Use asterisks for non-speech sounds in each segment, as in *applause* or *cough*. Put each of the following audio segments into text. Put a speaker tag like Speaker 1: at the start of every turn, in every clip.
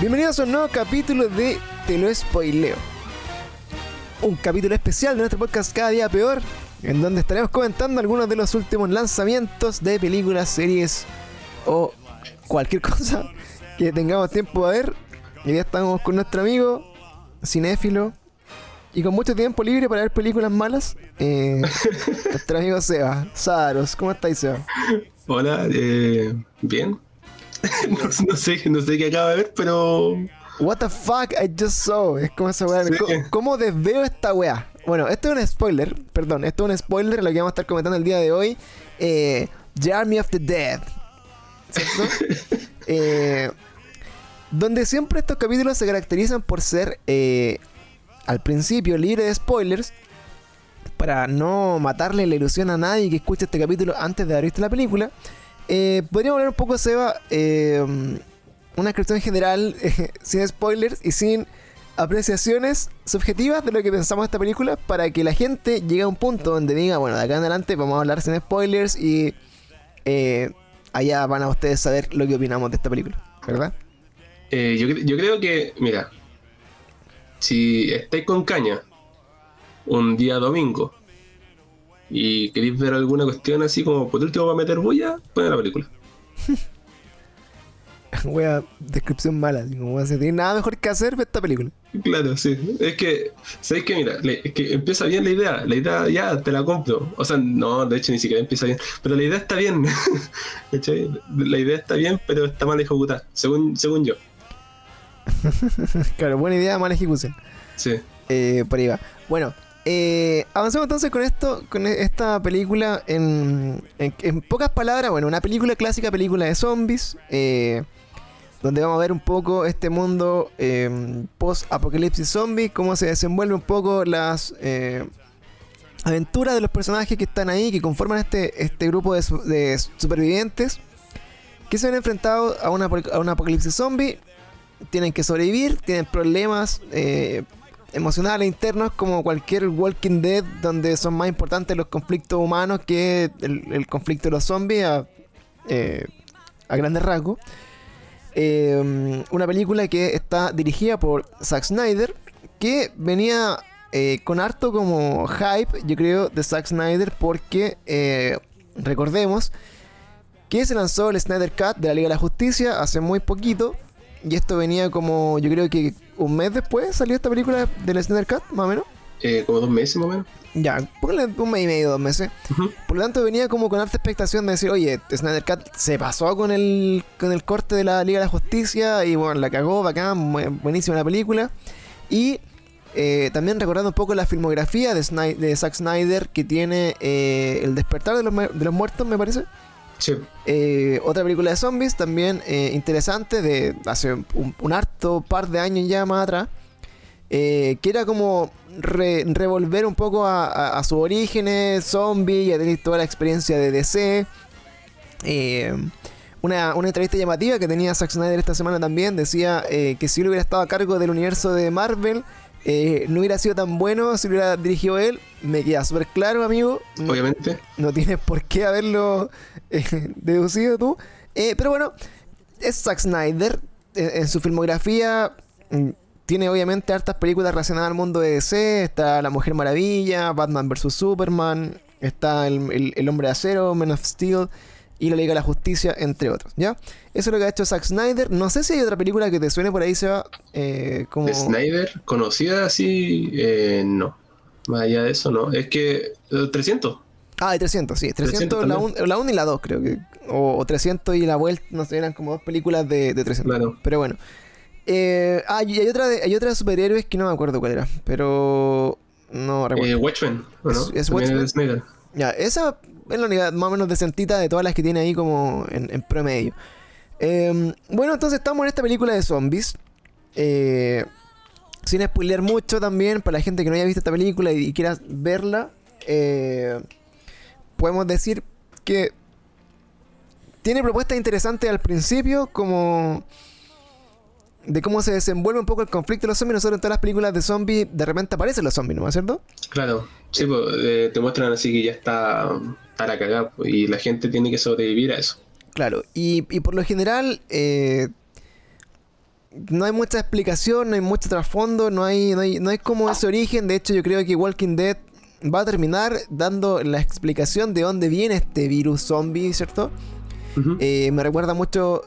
Speaker 1: Bienvenidos a un nuevo capítulo de Te lo spoileo. Un capítulo especial de nuestro podcast Cada Día Peor, en donde estaremos comentando algunos de los últimos lanzamientos de películas, series o cualquier *laughs* cosa que tengamos tiempo a ver. Y ya estamos con nuestro amigo cinéfilo y con mucho tiempo libre para ver películas malas. Eh, *laughs* nuestro amigo Seba, Saros, ¿cómo estáis, Seba?
Speaker 2: Hola, eh, bien. *laughs* no, no sé, no sé qué acaba de ver, pero.
Speaker 1: What the fuck I just saw. Es como esa weá.
Speaker 2: Sí.
Speaker 1: ¿Cómo, cómo desveo esta weá? Bueno, esto es un spoiler. Perdón, esto es un spoiler lo que vamos a estar comentando el día de hoy. Eh, The Army of the Dead. ¿Cierto? *laughs* Eh, donde siempre estos capítulos se caracterizan por ser eh, al principio libre de spoilers. Para no matarle la ilusión a nadie que escuche este capítulo antes de haber visto la película. Eh, podríamos hablar un poco, Seba, eh, una descripción general, *laughs* sin spoilers y sin apreciaciones subjetivas de lo que pensamos de esta película para que la gente llegue a un punto donde diga, bueno, de acá en adelante vamos a hablar sin spoilers y eh, allá van a ustedes saber lo que opinamos de esta película, ¿verdad?
Speaker 2: Eh, yo, yo creo que, mira, si estáis con caña un día domingo y queréis ver alguna cuestión así como por último para meter bulla, ponen la película. *laughs*
Speaker 1: Wea, descripción mala, así como si tiene nada mejor que hacer, esta película.
Speaker 2: Claro, sí. Es que, ¿sabéis qué? Mira, le- es que empieza bien la idea. La idea ya te la compro. O sea, no, de hecho ni siquiera empieza bien. Pero la idea está bien. *laughs* La idea está bien, pero está mal ejecutada, según, según yo. *laughs*
Speaker 1: claro, buena idea, mala ejecución.
Speaker 2: Sí.
Speaker 1: Eh, por ahí va. Bueno, eh, avancemos entonces con esto, con e- esta película en, en, pocas palabras. Bueno, una película clásica, película de zombies, eh, donde vamos a ver un poco este mundo eh, post-apocalipsis zombie, cómo se desenvuelve un poco las eh, aventuras de los personajes que están ahí, que conforman este, este grupo de, su- de supervivientes, que se ven enfrentados a una, a un apocalipsis zombie. Tienen que sobrevivir, tienen problemas eh, emocionales internos como cualquier Walking Dead donde son más importantes los conflictos humanos que el, conflicto de los zombies a, eh, a grandes rasgos. Eh, una película que está dirigida por Zack Snyder que venía eh, con harto como hype, yo creo, de Zack Snyder porque recordemos que se lanzó el Snyder Cut de la Liga de la Justicia hace muy poquito y esto venía como, yo creo que un mes después salió esta película del Snyder Cut, más o menos.
Speaker 2: Eh, como dos meses más o menos.
Speaker 1: Ya, un mes y medio, dos meses. Por lo tanto, venía como con alta expectación de decir, oye, Snyder Cut se pasó con el, con el corte de la Liga de la Justicia y bueno, la cagó, bacán, bu- buenísima la película. Y eh, también recordando un poco la filmografía de, Sny- de Zack Snyder que tiene eh, El despertar de los, mu- de los muertos, me parece. Eh, otra película de zombies también eh, interesante de hace un, harto par de años ya más atrás. eh, que era como re- revolver un poco a, a- sus orígenes, zombie, ya tenéis toda la experiencia de DC. Una, una entrevista llamativa que tenía Zack Snyder esta semana también decía que si él hubiera estado a cargo del universo de Marvel, eh, no hubiera sido tan bueno si lo hubiera dirigido él. Me queda súper claro, amigo. No-
Speaker 2: Obviamente.
Speaker 1: no tienes por qué haberlo eh, *laughs* deducido tú. Eh, pero bueno, es Zack Snyder. eh, en su filmografía mm, tiene obviamente hartas películas relacionadas al mundo de DC. Está La Mujer Maravilla, Batman vs. Superman. Está el, el- el Hombre de Acero, Man of Steel y La Liga de la Justicia, entre otros. ¿Ya? Eso es lo que ha hecho Zack Snyder. No sé si hay otra película que te suene por ahí, Seba. Eh, como...
Speaker 2: De Snyder, conocida así, eh, no. Más allá de eso, no. Es que eh, 300.
Speaker 1: Ah, de 300, sí. 300,
Speaker 2: 300
Speaker 1: la
Speaker 2: también.
Speaker 1: 1 la un y la 2, creo que. O, o 300 y la vuelta, no sé, eran como dos películas de, de 300.
Speaker 2: Claro.
Speaker 1: Pero bueno. Eh, ah, y hay otra, de, hay otra de superhéroes que no me acuerdo cuál era. Pero. No recuerdo.
Speaker 2: Eh, Watchmen, ¿o ¿no?
Speaker 1: Es- es Watchmen.
Speaker 2: Snyder.
Speaker 1: Ya, esa es la única más o menos decentita de todas las que tiene ahí como en, promedio. Eh, bueno, entonces estamos en esta película de zombies. Eh, sin spoiler mucho también, para la gente que no haya visto esta película y, y quiera verla, eh, podemos decir que tiene propuestas interesantes al principio, como de cómo se desenvuelve un poco el conflicto de los zombies. Nosotros en todas las películas de zombies, de repente aparecen los zombies, ¿no es cierto?
Speaker 2: Claro. Sí, pues, eh, te muestran así que ya está, está la cagada pues, y la gente tiene que sobrevivir a eso.
Speaker 1: Claro, y, y por lo general, eh, no hay mucha explicación, no hay mucho trasfondo, no hay, no hay, no hay como ese origen. De hecho, yo creo que Walking Dead va a terminar dando la explicación de dónde viene este virus zombie, ¿cierto? Eh, me recuerda mucho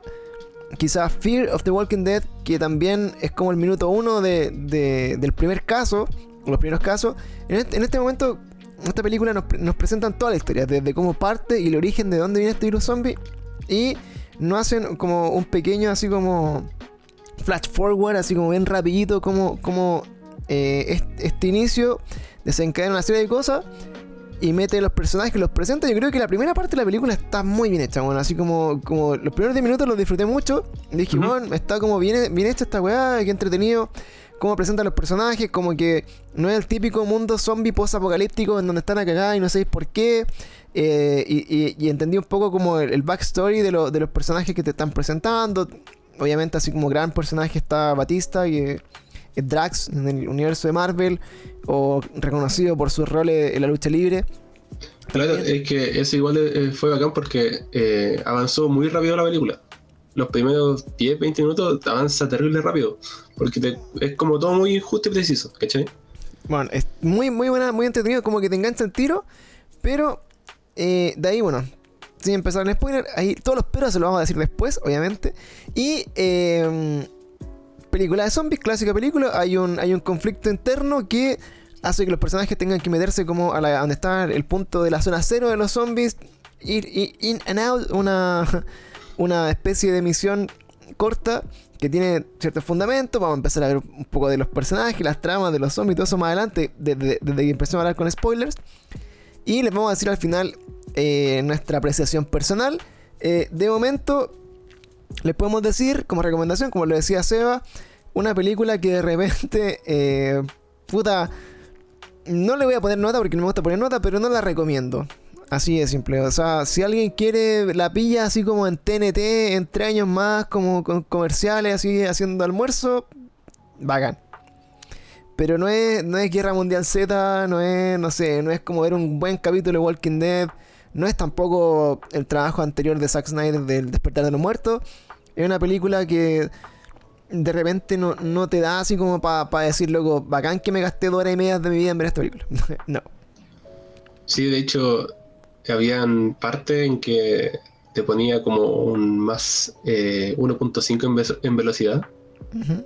Speaker 1: quizás Fear of the Walking Dead, que también es como el minuto uno de, del primer caso, los primeros casos. En este, en este momento, esta película nos, nos, presentan toda la historia, desde cómo parte y el origen de dónde viene este virus zombie. Y nos hacen como un pequeño, así como flash forward, así como bien rapidito, como, como eh, este, inicio desencadena una serie de cosas y mete los personajes que los presenta. Yo creo que la primera parte de la película está muy bien hecha, bueno, así como, como los primeros 10 minutos los disfruté mucho. Dije, bueno, está como bien, bien hecha esta weá, que entretenido. Cómo presenta a los personajes, como que no es el típico mundo zombie post-apocalíptico en donde están a cagar y no sabéis por qué. Eh, y, entendí un poco como el, backstory de, de los personajes que te están presentando. Obviamente, así como gran personaje está Batista, y Drax en el universo de Marvel, o reconocido por sus roles en la lucha libre.
Speaker 2: Claro, es que ese igual eh, fue bacán porque eh, avanzó muy rápido la película. Los primeros 10, 20 minutos avanza terrible rápido. Porque es como todo muy justo y preciso, ¿cachai?
Speaker 1: Bueno, es muy, muy buena, muy entretenido, como que te engancha el tiro. Pero eh, de ahí, bueno, sin empezar el spoiler, ahí todos los peros se los vamos a decir después, obviamente. Y eh, película de zombies, clásica película, hay un, hay un conflicto interno que hace que los personajes tengan que meterse como a, la, donde está el punto de la zona cero de los zombies, ir, in and out, una, *laughs* una especie de misión corta que tiene ciertos fundamentos. Vamos a empezar a ver un poco de los personajes, las tramas de los zombies, todo eso más adelante, desde, que empecemos a hablar con spoilers. Y les vamos a decir al final eh, nuestra apreciación personal. Eh, de momento, les podemos decir, como recomendación, como lo decía Seba, una película que de repente, eh, puta, no le voy a poner nota porque no me gusta poner nota, pero no la recomiendo. Así de simple. O sea, si alguien quiere la pilla así como en TNT, en tres años más, como con comerciales, así haciendo almuerzo, bacán. Pero no es, no es Guerra Mundial Z, no es, no sé, no es como ver un buen capítulo de Walking Dead. No es tampoco el trabajo anterior de Zack Snyder del Despertar de los Muertos. Es una película que de repente no, te da así como para decir, loco, bacán que me gasté dos horas y media de mi vida en ver esta película. *laughs* no.
Speaker 2: Sí, de hecho, habían partes en que te ponía como un más 1.5 eh, en, velocidad.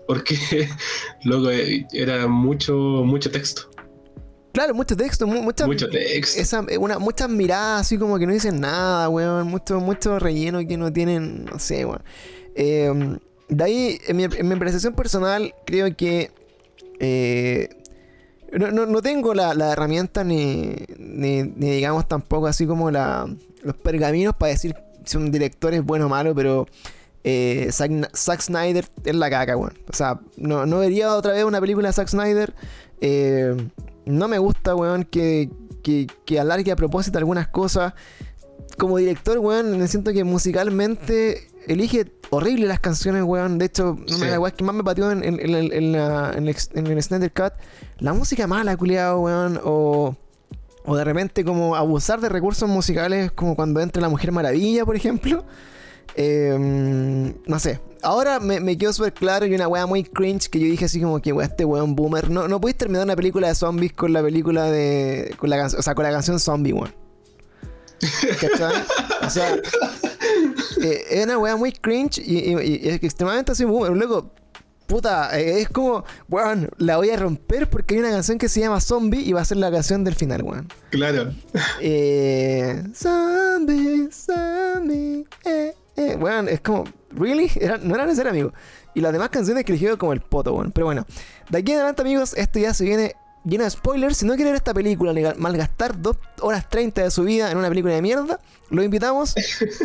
Speaker 2: Porque, *laughs* luego eh, era mucho, mucho texto.
Speaker 1: Claro, mucho texto, mucha,
Speaker 2: mucho texto.
Speaker 1: Esa, eh, una, muchas miradas así como que no dicen nada, weón. Mucho, mucho relleno que no tienen, no sé, weón. Em, de ahí, en mi, en mi, apreciación personal, creo que eh, no, tengo la, herramienta ni, ni, digamos tampoco así como la, los pergaminos para decir si un director es bueno o malo, pero eh, Zack, Snyder es la caca, weón. O sea, no, no vería otra vez una película de Zack Snyder. Eh, no me gusta, weón, que, que, alargue a propósito algunas cosas. Como director, weón, me siento que musicalmente elige horrible las canciones, weón. De hecho, sí. la weón que más me pateó en, en, en, en el Snyder Cut. La música mala, culiado, weón. O, o de repente como abusar de recursos musicales como cuando entra la Mujer Maravilla, por ejemplo. Em, no sé. Ahora me, me quedó súper claro y una weá muy cringe que yo dije así como que weá, este weón boomer. No, no podéis terminar una película de zombies con la película de. con la o sea, con la canción zombie, weón. ¿Cachai? O sea, eh, es una weá muy cringe y, y, es extremadamente así boomer. Luego, puta, eh, es como, weón, la voy a romper porque hay una canción que se llama Zombie y va a ser la canción del final, weón.
Speaker 2: Claro.
Speaker 1: Eh, zombie, zombie, eh eh, bueno, es como, ¿really? no era necesario, amigo. Y las demás canciones que elegí como el poto, bueno. Pero bueno, de aquí en adelante, amigos, esto ya se viene lleno de spoilers. Si no quieren ver esta película, malgastar 2 horas 30 de su vida en una película de mierda, lo invitamos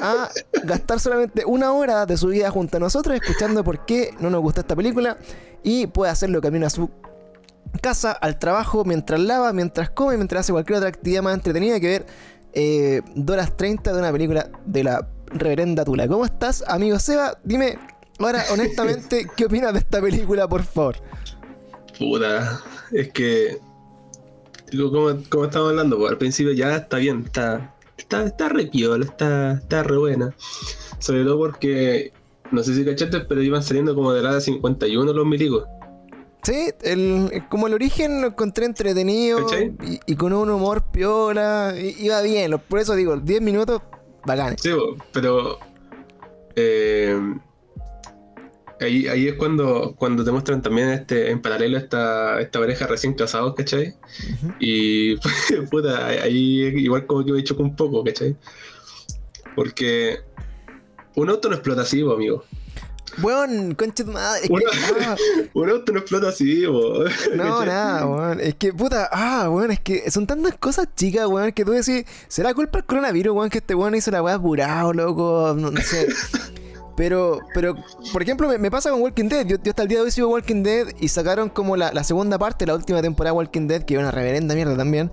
Speaker 1: a *laughs* gastar solamente una hora de su vida junto a nosotros, escuchando por qué no nos gusta esta película. Y puede hacerlo camino a su casa, al trabajo, mientras lava, mientras come, mientras hace cualquier otra actividad más entretenida que ver eh, 2 horas 30 de una película de la reverenda Tula. ¿Cómo estás, amigo Seba? Dime, ahora, *laughs* honestamente, ¿qué opinas de esta película, por favor?
Speaker 2: Puta, es que. Como, como estamos hablando, pues, al principio ya está bien, está, está, está re piola, está, está re buena. Sobre todo porque no sé si cachaste, pero iban saliendo como de la 51 los milicos.
Speaker 1: Sí, el, como el origen lo encontré entretenido y, y con un humor piola. i- Iba bien, por eso digo, 10 minutos bacanes.
Speaker 2: Sí, pero eh, ahí, ahí es cuando, cuando te muestran también este en paralelo esta, esta pareja recién casados, ¿cachai?
Speaker 1: Ujú.
Speaker 2: Y *laughs* puta, ahí igual como que me chocó un poco, ¿cachai? Porque un auto no explota así, bo, amigo.
Speaker 1: Weón, concha tu madre.
Speaker 2: Bueno.
Speaker 1: ah, *laughs*
Speaker 2: Un auto no explota así, bo. *laughs*
Speaker 1: no, *laughs* nada, weón. Es que, puta, ah, weón, es que son tantas cosas chicas, weón, que tú decís, ¿será culpa del coronavirus, weón, que este weón hizo la weá apurado, loco? No, no sé. Pero, pero, por ejemplo, me, me pasa con Walking Dead. Yo, yo hasta el día de hoy sigo Walking Dead y sacaron como la, la segunda parte, la última temporada de Walking Dead, que es una reverenda mierda también.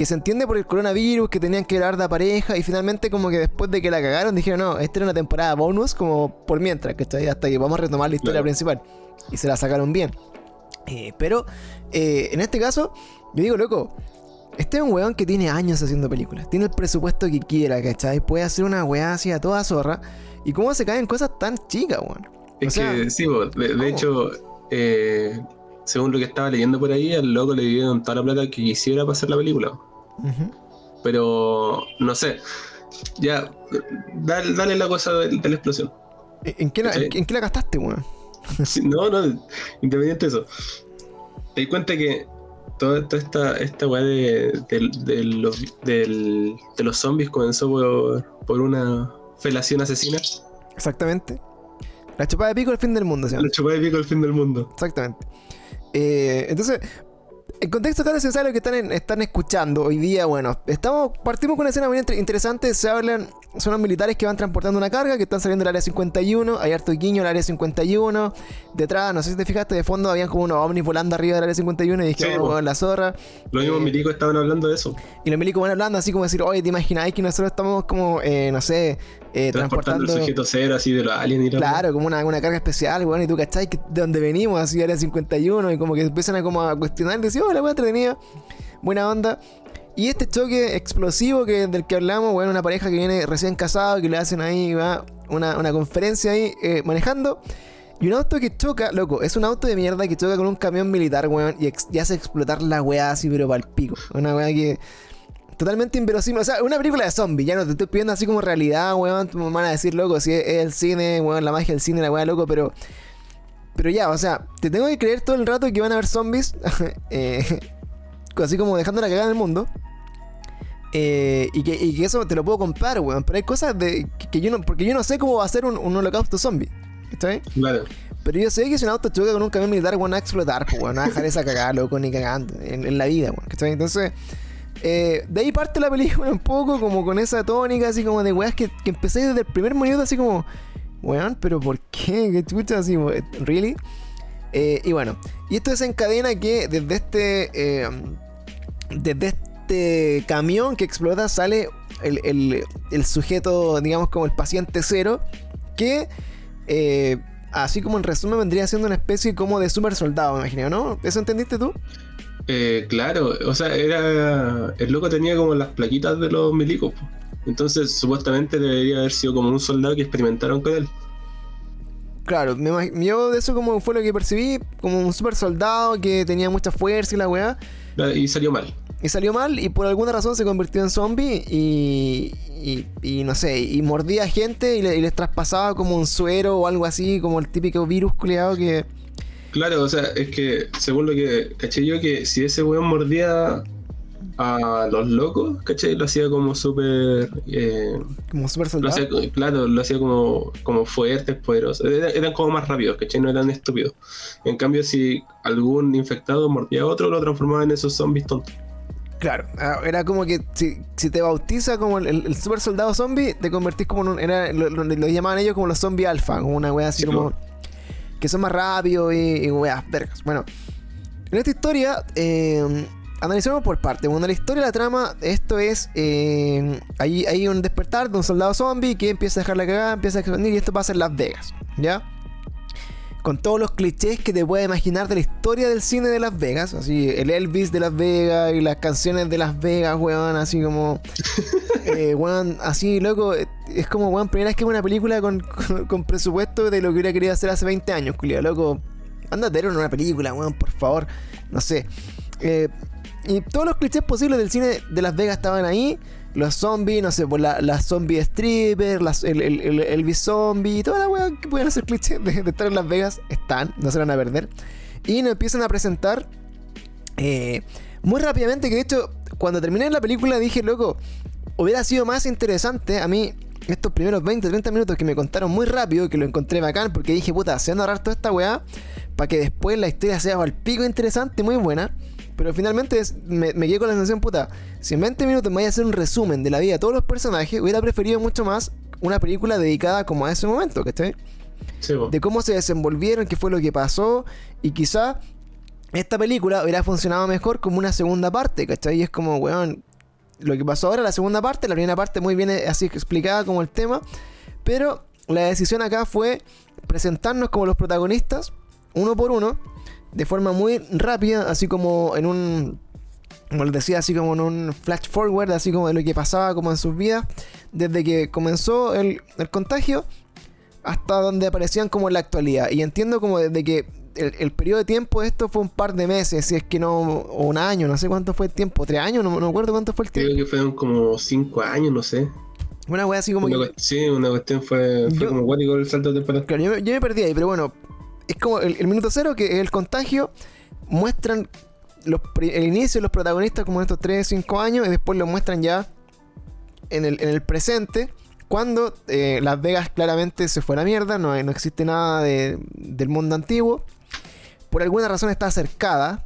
Speaker 1: Que se entiende por el coronavirus, que tenían que grabar de pareja y finalmente como que después de que la cagaron dijeron, no, esta era una temporada bonus como por mientras, ¿cachai? Hasta que vamos a retomar la historia
Speaker 2: Claro.
Speaker 1: principal. Y se la sacaron bien. Eh, pero eh, en este caso, yo digo, loco, este es un weón que tiene años haciendo películas. Tiene el presupuesto que quiera, ¿cachai? Puede hacer una weá así a toda zorra. ¿Y cómo se caen cosas tan chicas, weón?
Speaker 2: Es
Speaker 1: O sea,
Speaker 2: que sí, bo, de, hecho, eh, según lo que estaba leyendo por ahí, al loco le dieron toda la plata que quisiera para hacer la película. Pero no sé. Ya, dale, dale la cosa de, de la explosión.
Speaker 1: ¿En qué, la,
Speaker 2: Sí.
Speaker 1: en, qué la gastaste, weón? *laughs*
Speaker 2: Sí, no, no, independiente de eso. Te di cuenta que toda, toda esta, esta weá de, de- de los, de los zombies comenzó por, por una felación asesina.
Speaker 1: Exactamente. La chupada de pico el fin del mundo, ¿sí?
Speaker 2: La chupada de pico al fin del mundo.
Speaker 1: Exactamente. Eh, entonces, en contexto tan necesario que están, en- están escuchando hoy día, bueno, estamos partimos con una escena muy inter- interesante. Se hablan, son los militares que van transportando una carga, que están saliendo del área 51. Hay harto guiño al área 51. Detrás, no sé si te fijaste, de fondo habían como unos ovnis volando arriba del área 51 y dije,
Speaker 2: Sí,
Speaker 1: oh, la zorra.
Speaker 2: Los mismos
Speaker 1: Eh,
Speaker 2: milicos estaban hablando de eso.
Speaker 1: Y los milicos van hablando así como decir, oye, ¿te imagináis que nosotros estamos como, eh, no sé, eh,
Speaker 2: Transportando
Speaker 1: transportando...
Speaker 2: el sujeto cero así de los aliens y la
Speaker 1: Claro, como una, una carga especial, weón, y tú cachai que de donde venimos, así área 51, y como que empiezan a como a cuestionar y decir, oh, la weá entretenida, buena onda. Y este choque explosivo que, del que hablamos, weón, una pareja que viene recién casado, que le hacen ahí, va, una, una conferencia ahí eh, manejando. Y un auto que choca, loco, es un auto de mierda que choca con un camión militar, weón, y, y hace explotar la weá así, pero pa'l pico. Una weá que. Totalmente inverosímil. O sea, una película de zombies, ya no te estoy pidiendo así como realidad, weón. Me van a decir, loco, si es, es el cine, weón, la magia del cine, la weá, loco, pero. Pero ya, o sea, te tengo que creer todo el rato que van a haber zombies. *laughs* eh, así como dejando la cagada en el mundo. Eh, y, que, y que eso te lo puedo comprar, weón. Pero hay cosas de, que, que yo no. Porque yo no sé cómo va a ser un, un holocausto zombie. ¿Está bien?
Speaker 2: Claro.
Speaker 1: Pero yo sé que si un auto choca con un camión militar, weón, a explotar, pues, weón, a dejar esa cagada, loco, ni cagando, en, en la vida, weón, ¿cachai? Entonces, eh, de ahí parte la película un poco, como con esa tónica, así como de weas que, que empecé desde el primer minuto, así como, weón, pero ¿por qué? ¿Qué chucha? Así, weón, ¿really? Eh, y bueno, y esto desencadena que desde este, desde este camión que explota sale el, el- el sujeto, digamos, como el paciente cero, que... eh, así como en resumen vendría siendo una especie como de super soldado, me imagino, ¿no? ¿Eso entendiste tú?
Speaker 2: Eh, claro, o sea, era. El loco tenía como las plaquitas de los milicos. po. Entonces, supuestamente debería haber sido como un soldado que experimentaron con él.
Speaker 1: Claro, me yo de eso como fue lo que percibí, como un super soldado que tenía mucha fuerza y la weá,
Speaker 2: Y salió mal.
Speaker 1: y salió mal y por alguna razón se convirtió en zombie y, y, y no sé, y mordía gente y, le- y les traspasaba como un suero o algo así, como el típico virus culeado que...
Speaker 2: Claro, o sea, es que según lo que caché yo, que si ese weón mordía a los locos, ¿cachai? Lo hacía como súper. eh,
Speaker 1: Como super
Speaker 2: lo
Speaker 1: soldado.
Speaker 2: hacía, claro, lo hacía como, como fuertes, poderosos. Era- Eran, como más rápidos, ¿cachai? No eran estúpidos. En cambio, si algún infectado mordía a otro, lo transformaba en esos zombies tontos.
Speaker 1: Claro, ah, era como que si, si te bautiza como el, el super soldado zombie, te convertís como en un. Era, lo, lo- lo llamaban ellos como los zombies alfa, como una wea así
Speaker 2: Sí,
Speaker 1: como. Que son más rápidos y, y weas, vergas. Bueno, en esta historia, eh, analicemos por parte. Bueno, la historia, la trama, esto es. Eh, hay, hay un despertar de un soldado zombie que empieza a dejar la cagada, empieza a expandir y esto pasa en Las Vegas, ¿ya? Con todos los clichés que te puedes imaginar de la historia del cine de Las Vegas. Así, el Elvis de Las Vegas y las canciones de Las Vegas, weón. Así como. *laughs* eh, weón, así, loco. es como, weón, primera vez que es una película con, con, presupuesto de lo que hubiera querido hacer hace 20 años, culiado, loco. Anda a en una película, weón, por favor. No sé. Eh, y todos los clichés posibles del cine de Las Vegas estaban ahí. Los zombies, no sé, pues la, zombie stripper, el, el, el, zombie, toda la weá que pueden hacer clichés de, estar en Las Vegas están, no se van a perder. Y nos empiezan a presentar eh, muy rápidamente, que de hecho, cuando terminé la película dije, loco, hubiera sido más interesante a mí estos primeros 20, 30 minutos que me contaron muy rápido, que lo encontré bacán, porque dije, puta, se van a ahorrar toda esta weá, para que después la historia sea al pico interesante muy buena. Pero finalmente me, quedé con la sensación, puta, si en 20 minutos me voy a hacer un resumen de la vida de todos los personajes, hubiera preferido mucho más una película dedicada como a ese momento, ¿cachai? Sí, de cómo se desenvolvieron, qué fue lo que pasó, y quizá esta película hubiera funcionado mejor como una segunda parte, ¿cachai? Y es como, weón, lo que pasó ahora, la segunda parte, la primera parte muy bien así explicada como el tema, pero la decisión acá fue presentarnos como los protagonistas, uno por uno, de forma muy rápida, así como en un, como les decía, así como en un flash forward, así como de lo que pasaba como en sus vidas, desde que comenzó el, contagio hasta donde aparecían como en la actualidad. Y entiendo como desde que el, periodo de tiempo de esto fue un par de meses, si es que no, o un año, no sé cuánto fue el tiempo, tres años, no, me acuerdo cuánto fue el tiempo.
Speaker 2: Creo que fueron como cinco años, no sé.
Speaker 1: Una wea así como
Speaker 2: Sí, una cuestión fue, fue como guático el salto temporal.
Speaker 1: Claro, yo, yo, me perdí ahí, pero bueno, es como el, minuto cero, que es el contagio, muestran el inicio de los protagonistas como en estos 3, 5 años y después lo muestran ya en el, presente, cuando eh, Las Vegas claramente se fue a la mierda, no, no existe nada del mundo antiguo. Por alguna razón está cercada.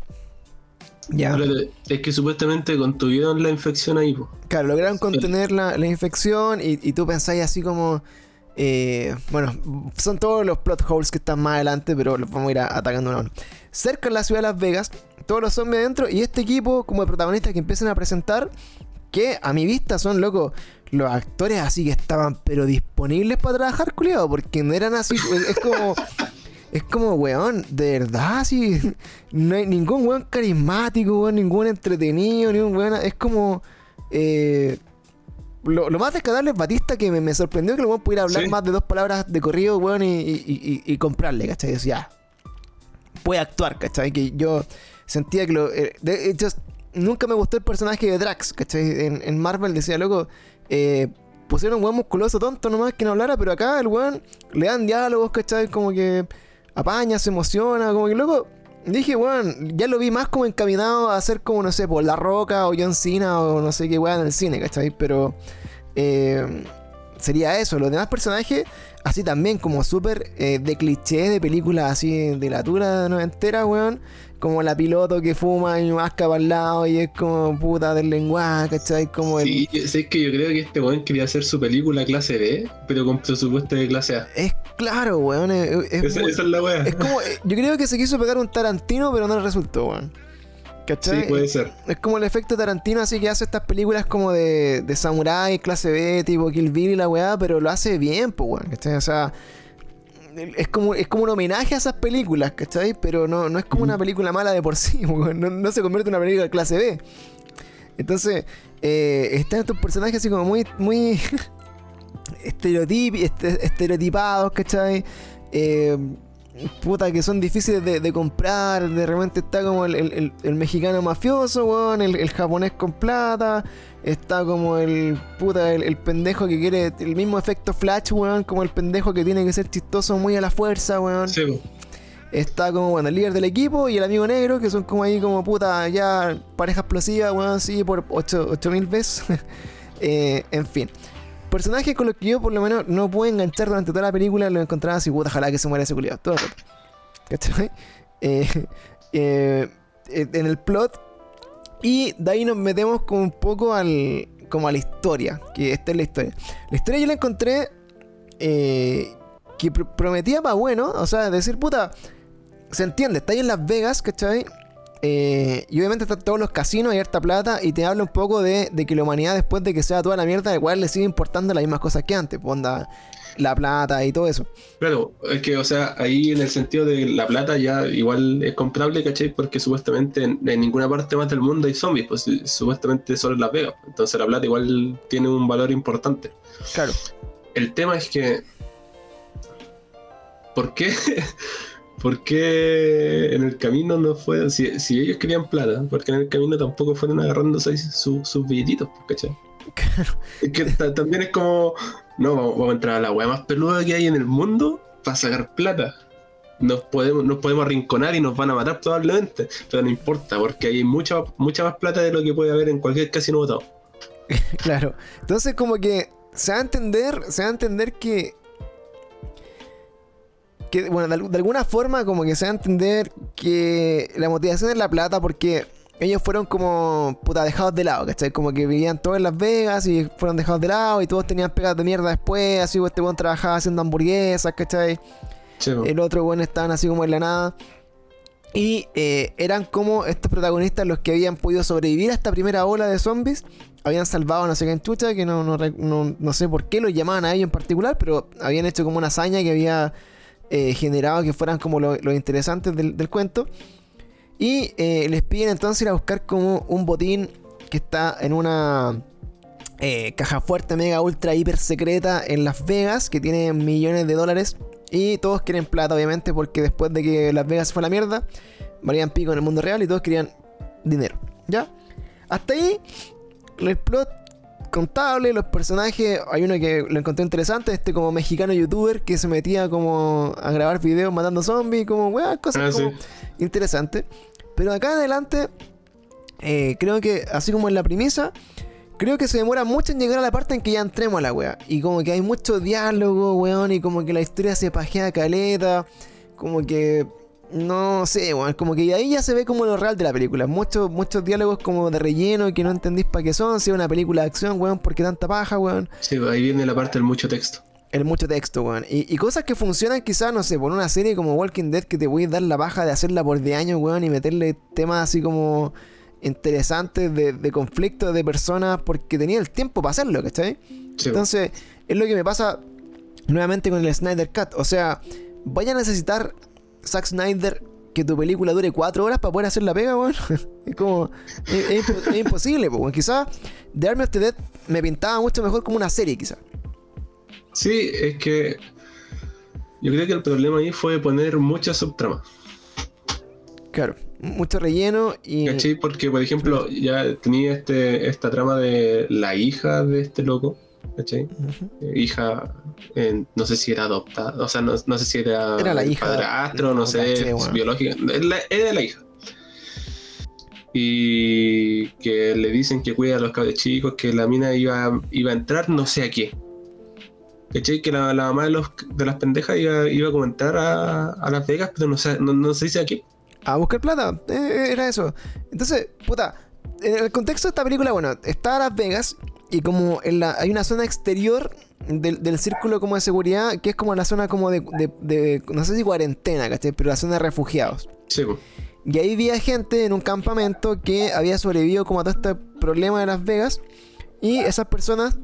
Speaker 2: Ya. es que supuestamente contuvieron la infección ahí.
Speaker 1: Claro, lograron contener la, infección y, y tú pensáis así como eh, bueno, son todos los plot holes que están más adelante, pero los vamos a ir atacando uno a uno. Cerca en la ciudad de Las Vegas, todos los zombies adentro y este equipo como de protagonistas que empiezan a presentar, que a mi vista son locos los actores así que estaban pero disponibles para trabajar, culiado, porque no eran así, es como... Es como, weón, de verdad, así. No hay ningún weón carismático, ningún entretenido, ningún weón. Es como. Eh, lo, más descartable es Batista, que me, sorprendió que el weón pudiera hablar más de dos palabras de corrido, weón, y, comprarle, ¿cachai? Decía, puede actuar, ¿cachai? Que yo sentía que lo. Eh, de hecho, nunca me gustó el personaje de Drax, ¿cachai? En, Marvel decía, loco, eh, pusieron un weón musculoso tonto nomás que no hablara, pero acá el weón le dan diálogos, ¿cachai? Como que apaña, se emociona, como que, loco Dije, weón, ya lo vi más como encaminado a hacer como, no sé, por La Roca o John Cena o no sé qué weón en el cine, ¿cachai? Pero eh, sería eso. Los demás personajes, así también, como súper eh, de cliché de películas así de la tura noventera, weón como la piloto que fuma y masca para el lado y es como puta del lenguaje, ¿cachai? Como
Speaker 2: sí, es que yo creo que este weón quería hacer su película clase B, pero con presupuesto de clase A.
Speaker 1: Es claro, weón. Es,
Speaker 2: esa, es la weá.
Speaker 1: Es como, eh, yo creo que se quiso pegar un Tarantino, pero no le resultó, weón.
Speaker 2: ¿Cachai? Sí, puede ser.
Speaker 1: Es como el efecto Tarantino, así que hace estas películas como de, de samurai, clase B, tipo Kill Bill y la weá, pero lo hace bien, pues, weón. ¿Cachai? O sea, es como, es como un homenaje a esas películas, ¿cachai? Pero no, no es como una película mala de por sí, *laughs* no, se convierte en una película de clase B. Entonces, eh, están estos personajes así como muy, muy *laughs* estereotipados, ¿cachai? Eh, puta, que son difíciles de, comprar. De repente está como el, mexicano mafioso, weón, el, japonés con plata. Está como el puta, el, pendejo que quiere el mismo efecto flash, weón, como el pendejo que tiene que ser chistoso muy a la fuerza, weón. Está como, bueno, el líder del equipo y el amigo negro, que son como ahí como puta, ya pareja explosiva, weón, sí, por 8000 veces. *laughs* Eh, en fin personajes con los que yo por lo menos no puedo enganchar durante toda la película, lo encontraba así, puta, ojalá que se muera ese culiado. Todo el. ¿Cachai? *laughs* Eh, eh, en el plot. Y de ahí nos metemos como un poco al. como a la historia. Que esta es la historia. La historia yo la encontré. Eh, que prometía para bueno. O sea, decir, puta. Se entiende, está ahí en Las Vegas, ¿cachai? Eh, y obviamente están todos los casinos, hay harta plata, y te habla un poco de, que la humanidad, después de que sea toda la mierda, igual le sigue importando las mismas cosas que antes, ponda pues, la plata y todo eso.
Speaker 2: Claro, es que, o sea, ahí en el sentido de la plata ya igual es comprable, ¿cachai? Porque supuestamente en, ninguna parte más del mundo hay zombies, pues supuestamente solo en Las Vegas. Entonces la plata igual tiene un valor importante.
Speaker 1: Claro.
Speaker 2: el tema es que. ¿Por qué? *laughs* ¿Por qué en el camino no fue? Si, si ellos querían plata, porque en el camino tampoco fueron agarrándose sus, sus billetitos, pues, ¿cachai? Es que también es como. No, vamos, a entrar a la weá más peluda que hay en el mundo para sacar plata. Nos podemos, nos podemos arrinconar y nos van a matar probablemente, pero no importa, porque hay mucha, mucha más plata de lo que puede haber en cualquier casino votado. *laughs*
Speaker 1: claro. Entonces, como que se va a entender, se va a entender que bueno, de, alguna forma como que se va a entender que la motivación es la plata porque ellos fueron como, puta, dejados de lado, ¿cachai? Como que vivían todos en Las Vegas y fueron dejados de lado y todos tenían pegas de mierda después, así como este buen trabajaba haciendo hamburguesas, ¿cachai? El otro buen estaban así como en la nada. Y eh, eran como estos protagonistas los que habían podido sobrevivir a esta primera ola de zombies. Habían salvado a no sé qué en chucha, que no, no, no sé por qué lo llamaban a ellos en particular, pero habían hecho como una hazaña que había eh, generado que fueran como los lo interesantes del, cuento. Y eh, les piden entonces ir a buscar como un botín que está en una eh, caja fuerte, mega, ultra, hiper secreta en Las Vegas, que tiene millones de dólares. Y todos quieren plata, obviamente, porque después de que Las Vegas fue la mierda, valían pico en el mundo real y todos querían dinero. ¿Ya? Hasta ahí, el plot contable, los personajes, hay uno que lo encontré interesante, este como mexicano youtuber que se metía como a grabar videos matando zombies, como weá, cosas ah, como interesantes. Pero acá adelante, eh, creo que así como en la premisa, creo que se demora mucho en llegar a la parte en que ya entremos a la weá. Y como que hay mucho diálogo, weón, y como que la historia se pajea caleta, como que no sé, bueno, como que ahí ya se ve como lo real de la película. Muchos, muchos diálogos como de relleno que no entendís para qué son. Si es una película de acción, weón, ¿por qué tanta paja, weón?
Speaker 2: Sí, ahí viene la parte del mucho texto.
Speaker 1: El mucho texto, weón. Y, cosas que funcionan quizás, no sé, por una serie como Walking Dead que te voy a dar la baja de hacerla por de años, weón, y meterle temas así como interesantes de, de conflicto de personas porque tenía el tiempo para hacerlo, ¿cachai? Entonces, es lo que me pasa nuevamente con el Snyder Cut. O sea, vaya a necesitar Zack Snyder que tu película dure cuatro horas para poder hacer la pega, weón. *laughs* es como. Es, imposible, weón. Quizás The Army of the Dead me pintaba mucho mejor como una serie, quizás.
Speaker 2: Sí, es que. Yo creo que el problema ahí fue poner muchas subtramas.
Speaker 1: Claro, mucho relleno y.
Speaker 2: ¿Cachai? Porque, por ejemplo, ya tenía este, esta trama de la hija de este loco. ¿Cachai? Hija, no sé si era adoptada, o sea, no, sé si era,
Speaker 1: era la hija,
Speaker 2: padrastro, no, sé, biológica, era la hija. Y que le dicen que cuida a los cabros chicos, que la mina iba, iba a entrar no sé a qué. ¿Cachai? Que la, mamá de, los, de las pendejas iba, iba a comentar a, a, Las Vegas, pero no, sé, no, se dice a qué.
Speaker 1: A buscar plata, eh, eh, era eso. Entonces, puta, en el contexto de esta película, bueno, está Las Vegas y como en la, hay una zona exterior del, círculo como de seguridad que es como la zona como de, no sé si cuarentena, ¿cachai? Pero la zona de refugiados.
Speaker 2: Sí.
Speaker 1: Y ahí había gente en un campamento que había sobrevivido como a todo este problema de Las Vegas. Y esas personas,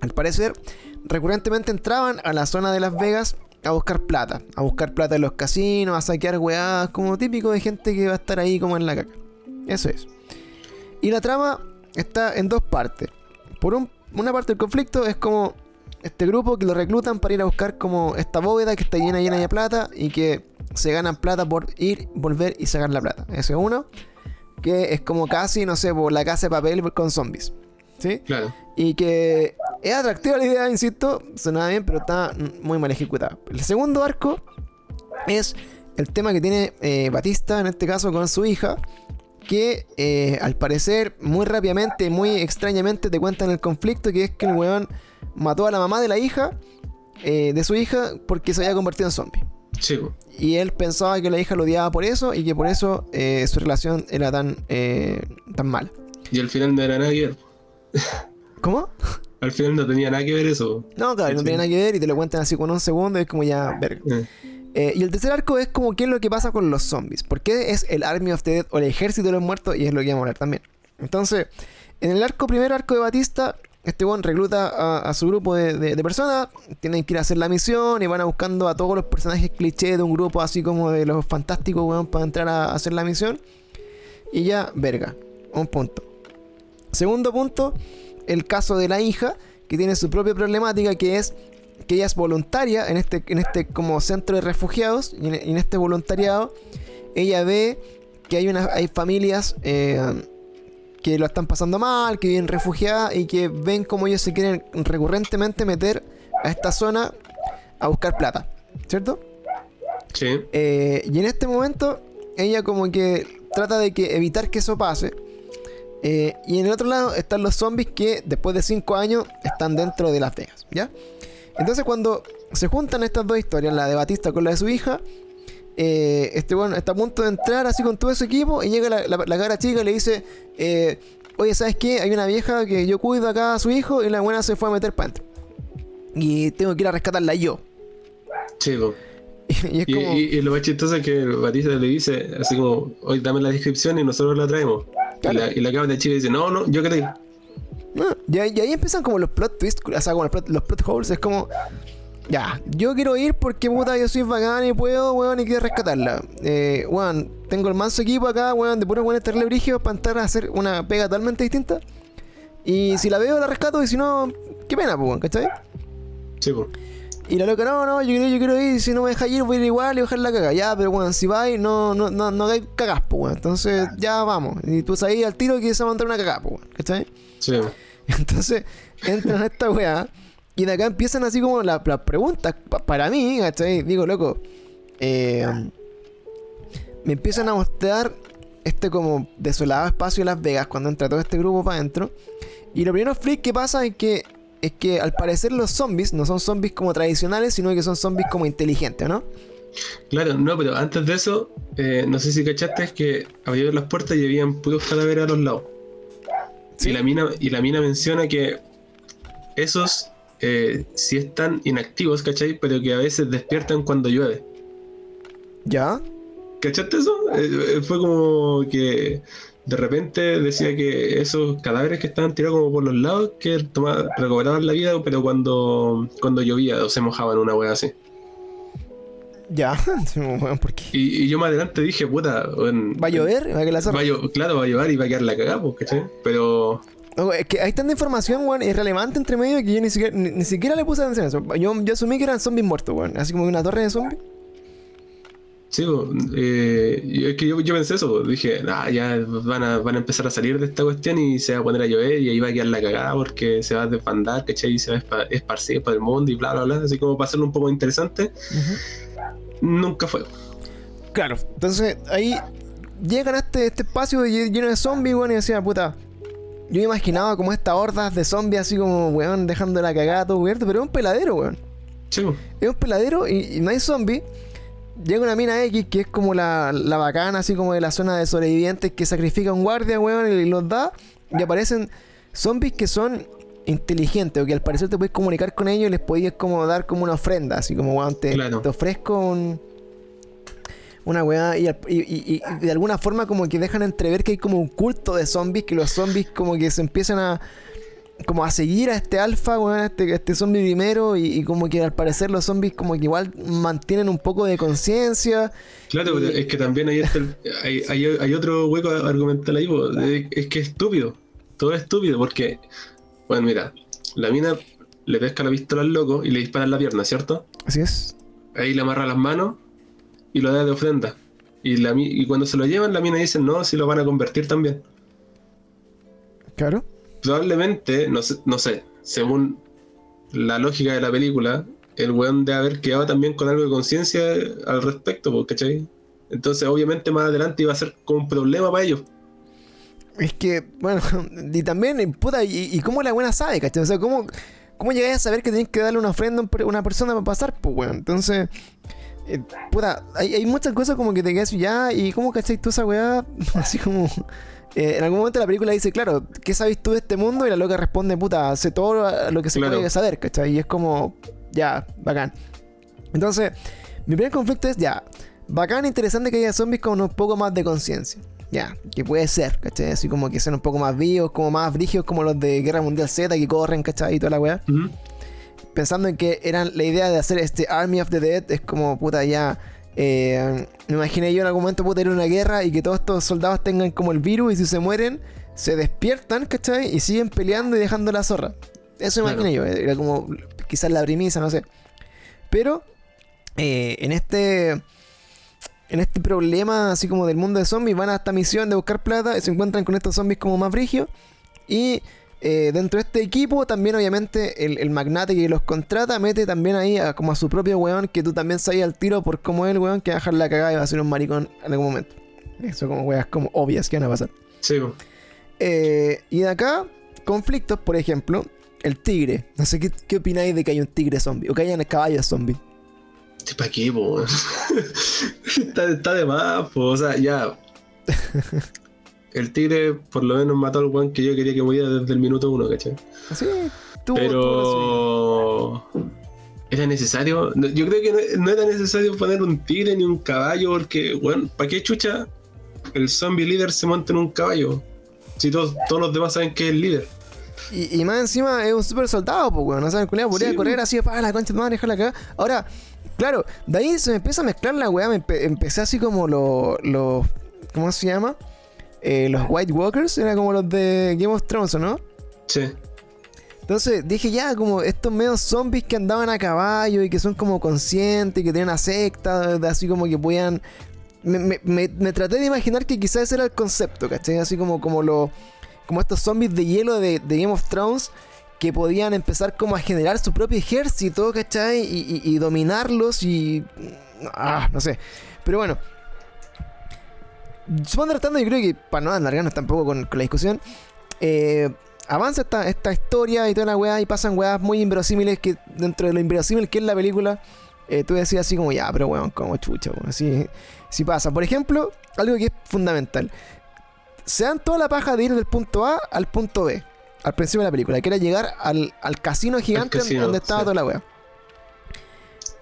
Speaker 1: al parecer, recurrentemente entraban a la zona de Las Vegas a buscar plata. A buscar plata en los casinos, a saquear weadas, como típico de gente que va a estar ahí como en la caca. Eso es. Y la trama está en dos partes por una parte del conflicto es como este grupo que lo reclutan para ir a buscar como esta bóveda que está llena llena de plata y que se ganan plata por ir, volver y sacar la plata. Ese es uno. Que es como casi, no sé, por la casa de papel con zombies. ¿Sí?
Speaker 2: Claro.
Speaker 1: Y que es atractiva la idea, insisto, suena bien, pero está muy mal ejecutada. El segundo arco es el tema que tiene eh, Batista, en este caso con su hija, que eh, al parecer muy rápidamente, muy extrañamente te cuentan el conflicto que es que el weón mató a la mamá de la hija, eh, de su hija, porque se había convertido en zombie.
Speaker 2: Sí.
Speaker 1: Y él pensaba que la hija lo odiaba por eso y que por eso eh, su relación era tan, tan mala.
Speaker 2: Y al final no era ver.
Speaker 1: ¿Cómo?
Speaker 2: Al final no tenía nada que ver eso.
Speaker 1: No, claro, no tenía nada que ver y te lo cuentan así con un segundo y es como ya, verga. Eh, y el tercer arco es como qué es lo que pasa con los zombies. Porque es el Army of the Dead o el ejército de los muertos y es lo que vamos a hablar también. Entonces, en el arco, primer arco de Batista, este one recluta a, su grupo de, personas, tienen que ir a hacer la misión y van a buscando a todos los personajes cliché de un grupo así como de los fantásticos, weón, para entrar a, hacer la misión. Y ya, verga, un punto. Segundo punto, el caso de la hija, que tiene su propia problemática, que es que ella es voluntaria en este, en este como centro de refugiados y en, en este voluntariado ella ve que hay, una, hay familias eh, que lo están pasando mal, que viven refugiadas y que ven como ellos se quieren recurrentemente meter a esta zona a buscar plata, ¿cierto?
Speaker 2: Sí.
Speaker 1: Eh, y en este momento ella como que trata de que evitar que eso pase. Eh, y en el otro lado están los zombies que después de 5 años están dentro de Las Vegas, ¿ya? Entonces cuando se juntan estas dos historias, la de Batista con la de su hija, eh, este bueno está a punto de entrar así con todo su equipo y llega la, la, la cara chica y le dice, eh, oye, ¿sabes qué? Hay una vieja que yo cuido acá a su hijo y la buena se fue a meter para. Y tengo que ir a rescatarla yo.
Speaker 2: Po. *laughs*
Speaker 1: y es
Speaker 2: Y,
Speaker 1: como...
Speaker 2: y- y lo más chistoso es que Batista le dice, así como, hoy dame la descripción y nosotros la traemos.
Speaker 1: Claro.
Speaker 2: Y la, y la de chica dice, no, no, yo quiero
Speaker 1: y, ahí- empiezan como los plot twists, o sea, como los plot, holes. Es como, ya, yo quiero ir porque puta, yo soy bacán y puedo, weón, y quiero rescatarla. Eh, weón, tengo el manso equipo acá, weón, de puros weones terrible brígidos para entrar a hacer una pega totalmente distinta. Y si la veo, la rescato, y si no, qué pena, pues, weón, ¿cachai?
Speaker 2: Sí, po.
Speaker 1: Y la loca, no, no, yo quiero, yo quiero ir, si no me deja ir, voy a ir igual y bajar la caga. Ya, pero weón, si vais, no, no, no, no hagáis cagas, pues, weón. Entonces, ya vamos. Y tú sabes al tiro que se va a una cagada, pues, weón, ¿cachai?
Speaker 2: Sí. *laughs*
Speaker 1: Entonces entran a esta weá y de acá empiezan así como la- las preguntas pa- para mí, ¿cachai? Digo, loco, eh, me empiezan a mostrar este como desolado espacio de Las Vegas cuando entra todo este grupo para adentro. Y lo primero freak que pasa es que es que al parecer los zombies no son zombies como tradicionales, sino que son zombies como inteligentes, ¿no?
Speaker 2: Claro, no, pero antes de eso, eh, no sé si cachaste, es que abrieron las puertas y habían puros cadáveres a los lados.
Speaker 1: Sí.
Speaker 2: Y, la mina, y la mina menciona que esos eh, sí están inactivos, ¿cachai? Pero que a veces despiertan cuando llueve.
Speaker 1: ¿Ya?
Speaker 2: ¿Cachaste eso? Eh, fue como que de repente decía que esos cadáveres que estaban tirados como por los lados, que toma- recobraban la vida, pero cuando, cuando llovía o se mojaban una wea así.
Speaker 1: ¿Ya? *laughs* Sí, weón, ¿Por qué?
Speaker 2: Y, y yo más adelante dije, puta,
Speaker 1: ¿Va a llover? ¿Va a que la
Speaker 2: va a claro, va a llover y va a quedar la cagada, pues, ¿cachai? Pero
Speaker 1: No, es que hay tanta información, weón, irrelevante entre medio que yo ni siquiera, ni, ni siquiera le puse atención a eso. Yo, yo asumí que eran zombies muertos, weón. Así como una torre de zombies.
Speaker 2: Sí, eh, es que yo, yo pensé eso, dije, ah, ya van a, van a empezar a salir de esta cuestión y se va a poner a llover y ahí va a quedar la cagada porque se va a desbandar, ¿cachai? Y se va a espa- esparcir por el mundo y bla, bla, bla, así como para hacerlo un poco interesante, nunca fue.
Speaker 1: Claro. Entonces, ahí llegan a este, este espacio lle- lleno de zombies, weón, y decía, puta. Yo me imaginaba como estas hordas de zombies así como, weón, dejando la cagada todo cubierto, pero es un peladero, weón.
Speaker 2: Sí,
Speaker 1: Es un peladero y, y no hay zombies. Llega una mina X que es como la, la bacana, así como de la zona de sobrevivientes que sacrifica a un guardia, weón, y los da. Y aparecen zombies que son inteligentes o que al parecer te puedes comunicar con ellos y les podías como dar como una ofrenda, así como, weón, te,
Speaker 2: Claro.
Speaker 1: te ofrezco un, una weá y, y- y- y de alguna forma como que dejan entrever que hay como un culto de zombies, que los zombies como que se empiezan a como a seguir a este alfa, weón, a este, este zombie primero y, y como que al parecer los zombies como que igual mantienen un poco de conciencia.
Speaker 2: Claro, es que también hay, este- hay, hay- hay otro hueco argumental ahí, es, es que es estúpido, todo es estúpido, porque, bueno, mira, la mina le pesca la pistola al loco y le dispara en la pierna, ¿cierto?
Speaker 1: Así es.
Speaker 2: Ahí le amarra las manos y lo da de ofrenda. Y, la, y cuando se lo llevan, la mina dice, no, si lo van a convertir también.
Speaker 1: Claro.
Speaker 2: Probablemente, no sé, no sé, según la lógica de la película, el weón debe haber quedado también con algo de conciencia al respecto, ¿cachai? Entonces, obviamente, más adelante iba a ser como un problema para ellos.
Speaker 1: Es que, bueno, *laughs* y también, puta, y, y cómo la buena sabe, ¿cachai? O sea, ¿cómo, cómo llegáis a saber que tenéis que darle una ofrenda a una persona para pasar? Pues, weón. Entonces, eh, puta, hay, hay muchas cosas como que te quedas ya, ¿y cómo cacháis tú esa weá? *laughs* Así como. Eh, en algún momento la película dice, claro, ¿qué sabes tú de este mundo? Y la loca responde, puta, sé todo lo- que se
Speaker 2: Claro.
Speaker 1: puede saber, ¿cachai? Y es como, ya, bacán. Entonces, mi primer conflicto es, ya, bacán, interesante que haya zombies con un poco más de conciencia. Ya, que puede ser, ¿cachai? Así como que sean un poco más vivos, como más brígidos, como los de Guerra Mundial Z que corren, ¿cachai? Y toda la weá. Pensando en que eran la idea de hacer este Army of the Dead, es como, puta, ya. Eh, me imaginé yo en algún momento puta ir a una guerra y que todos estos soldados tengan como el virus y si se mueren, se despiertan, ¿cachai? Y siguen peleando y dejando la zorra. Eso me
Speaker 2: Claro.
Speaker 1: imaginé yo. Era como quizás la premisa, no sé. Pero eh, en este en este problema así como del mundo de zombies van a esta misión de buscar plata y se encuentran con estos zombies como más brigios y eh, dentro de este equipo también obviamente el, el, magnate que los contrata mete también ahí a, como a su propio weón que tú también sabías al tiro por cómo es el weón que va a dejar la cagada y va a ser un maricón en algún momento. Eso como weas como obvias que van a pasar.
Speaker 2: Sí.
Speaker 1: Eh, y de acá, conflictos, por ejemplo, el tigre. No sé qué, qué opináis de que hay un tigre zombie o que hayan caballos zombie.
Speaker 2: ¿Para qué, po? *laughs* está, está, de más, po. O sea, ya. *laughs* El tigre por lo menos mató al weón que yo quería que muriera desde el minuto uno, ¿cachai?
Speaker 1: Sí, tú,
Speaker 2: Pero. ¿Era necesario? Yo creo que no, no, era necesario poner un tigre ni un caballo, porque, bueno, ¿para qué chucha el zombie líder se monta en un caballo? Si todos, todos los demás saben que es el líder.
Speaker 1: Y, y, más encima es un super soldado, pues, weón. No saben, culiado, podría sí, correr así de para la concha de madre, dejarla acá. Ahora, claro, de ahí se me empieza a mezclar la weá. Me empe empecé así como los. Lo, ¿Cómo se llama? Eh, los White Walkers, era como los de Game of Thrones, ¿no?
Speaker 2: Sí.
Speaker 1: Entonces dije ya, como estos medios zombies que andaban a caballo y que son como conscientes y que tienen una secta, así como que podían. Me, me, me, me, traté de imaginar que quizás ese era el concepto, ¿cachai? Así como, como, lo, como estos zombies de hielo de, de, Game of Thrones que podían empezar como a generar su propio ejército, ¿cachai? Y, y, y dominarlos y. Ah, no sé. Pero bueno, Supongo tratando, yo creo que para no alargarnos tampoco con, con la discusión, eh, avanza esta, esta, historia y toda la weá y pasan weas muy inverosímiles que dentro de lo inverosímil que es la película, eh, tú decías así como, ya, pero weón, como chucha, weón, así, así pasa. Por ejemplo, algo que es fundamental. Se dan toda la paja de ir del punto A al punto B, al principio de la película, que era llegar al, al casino gigante casino, donde estaba sí. toda la wea.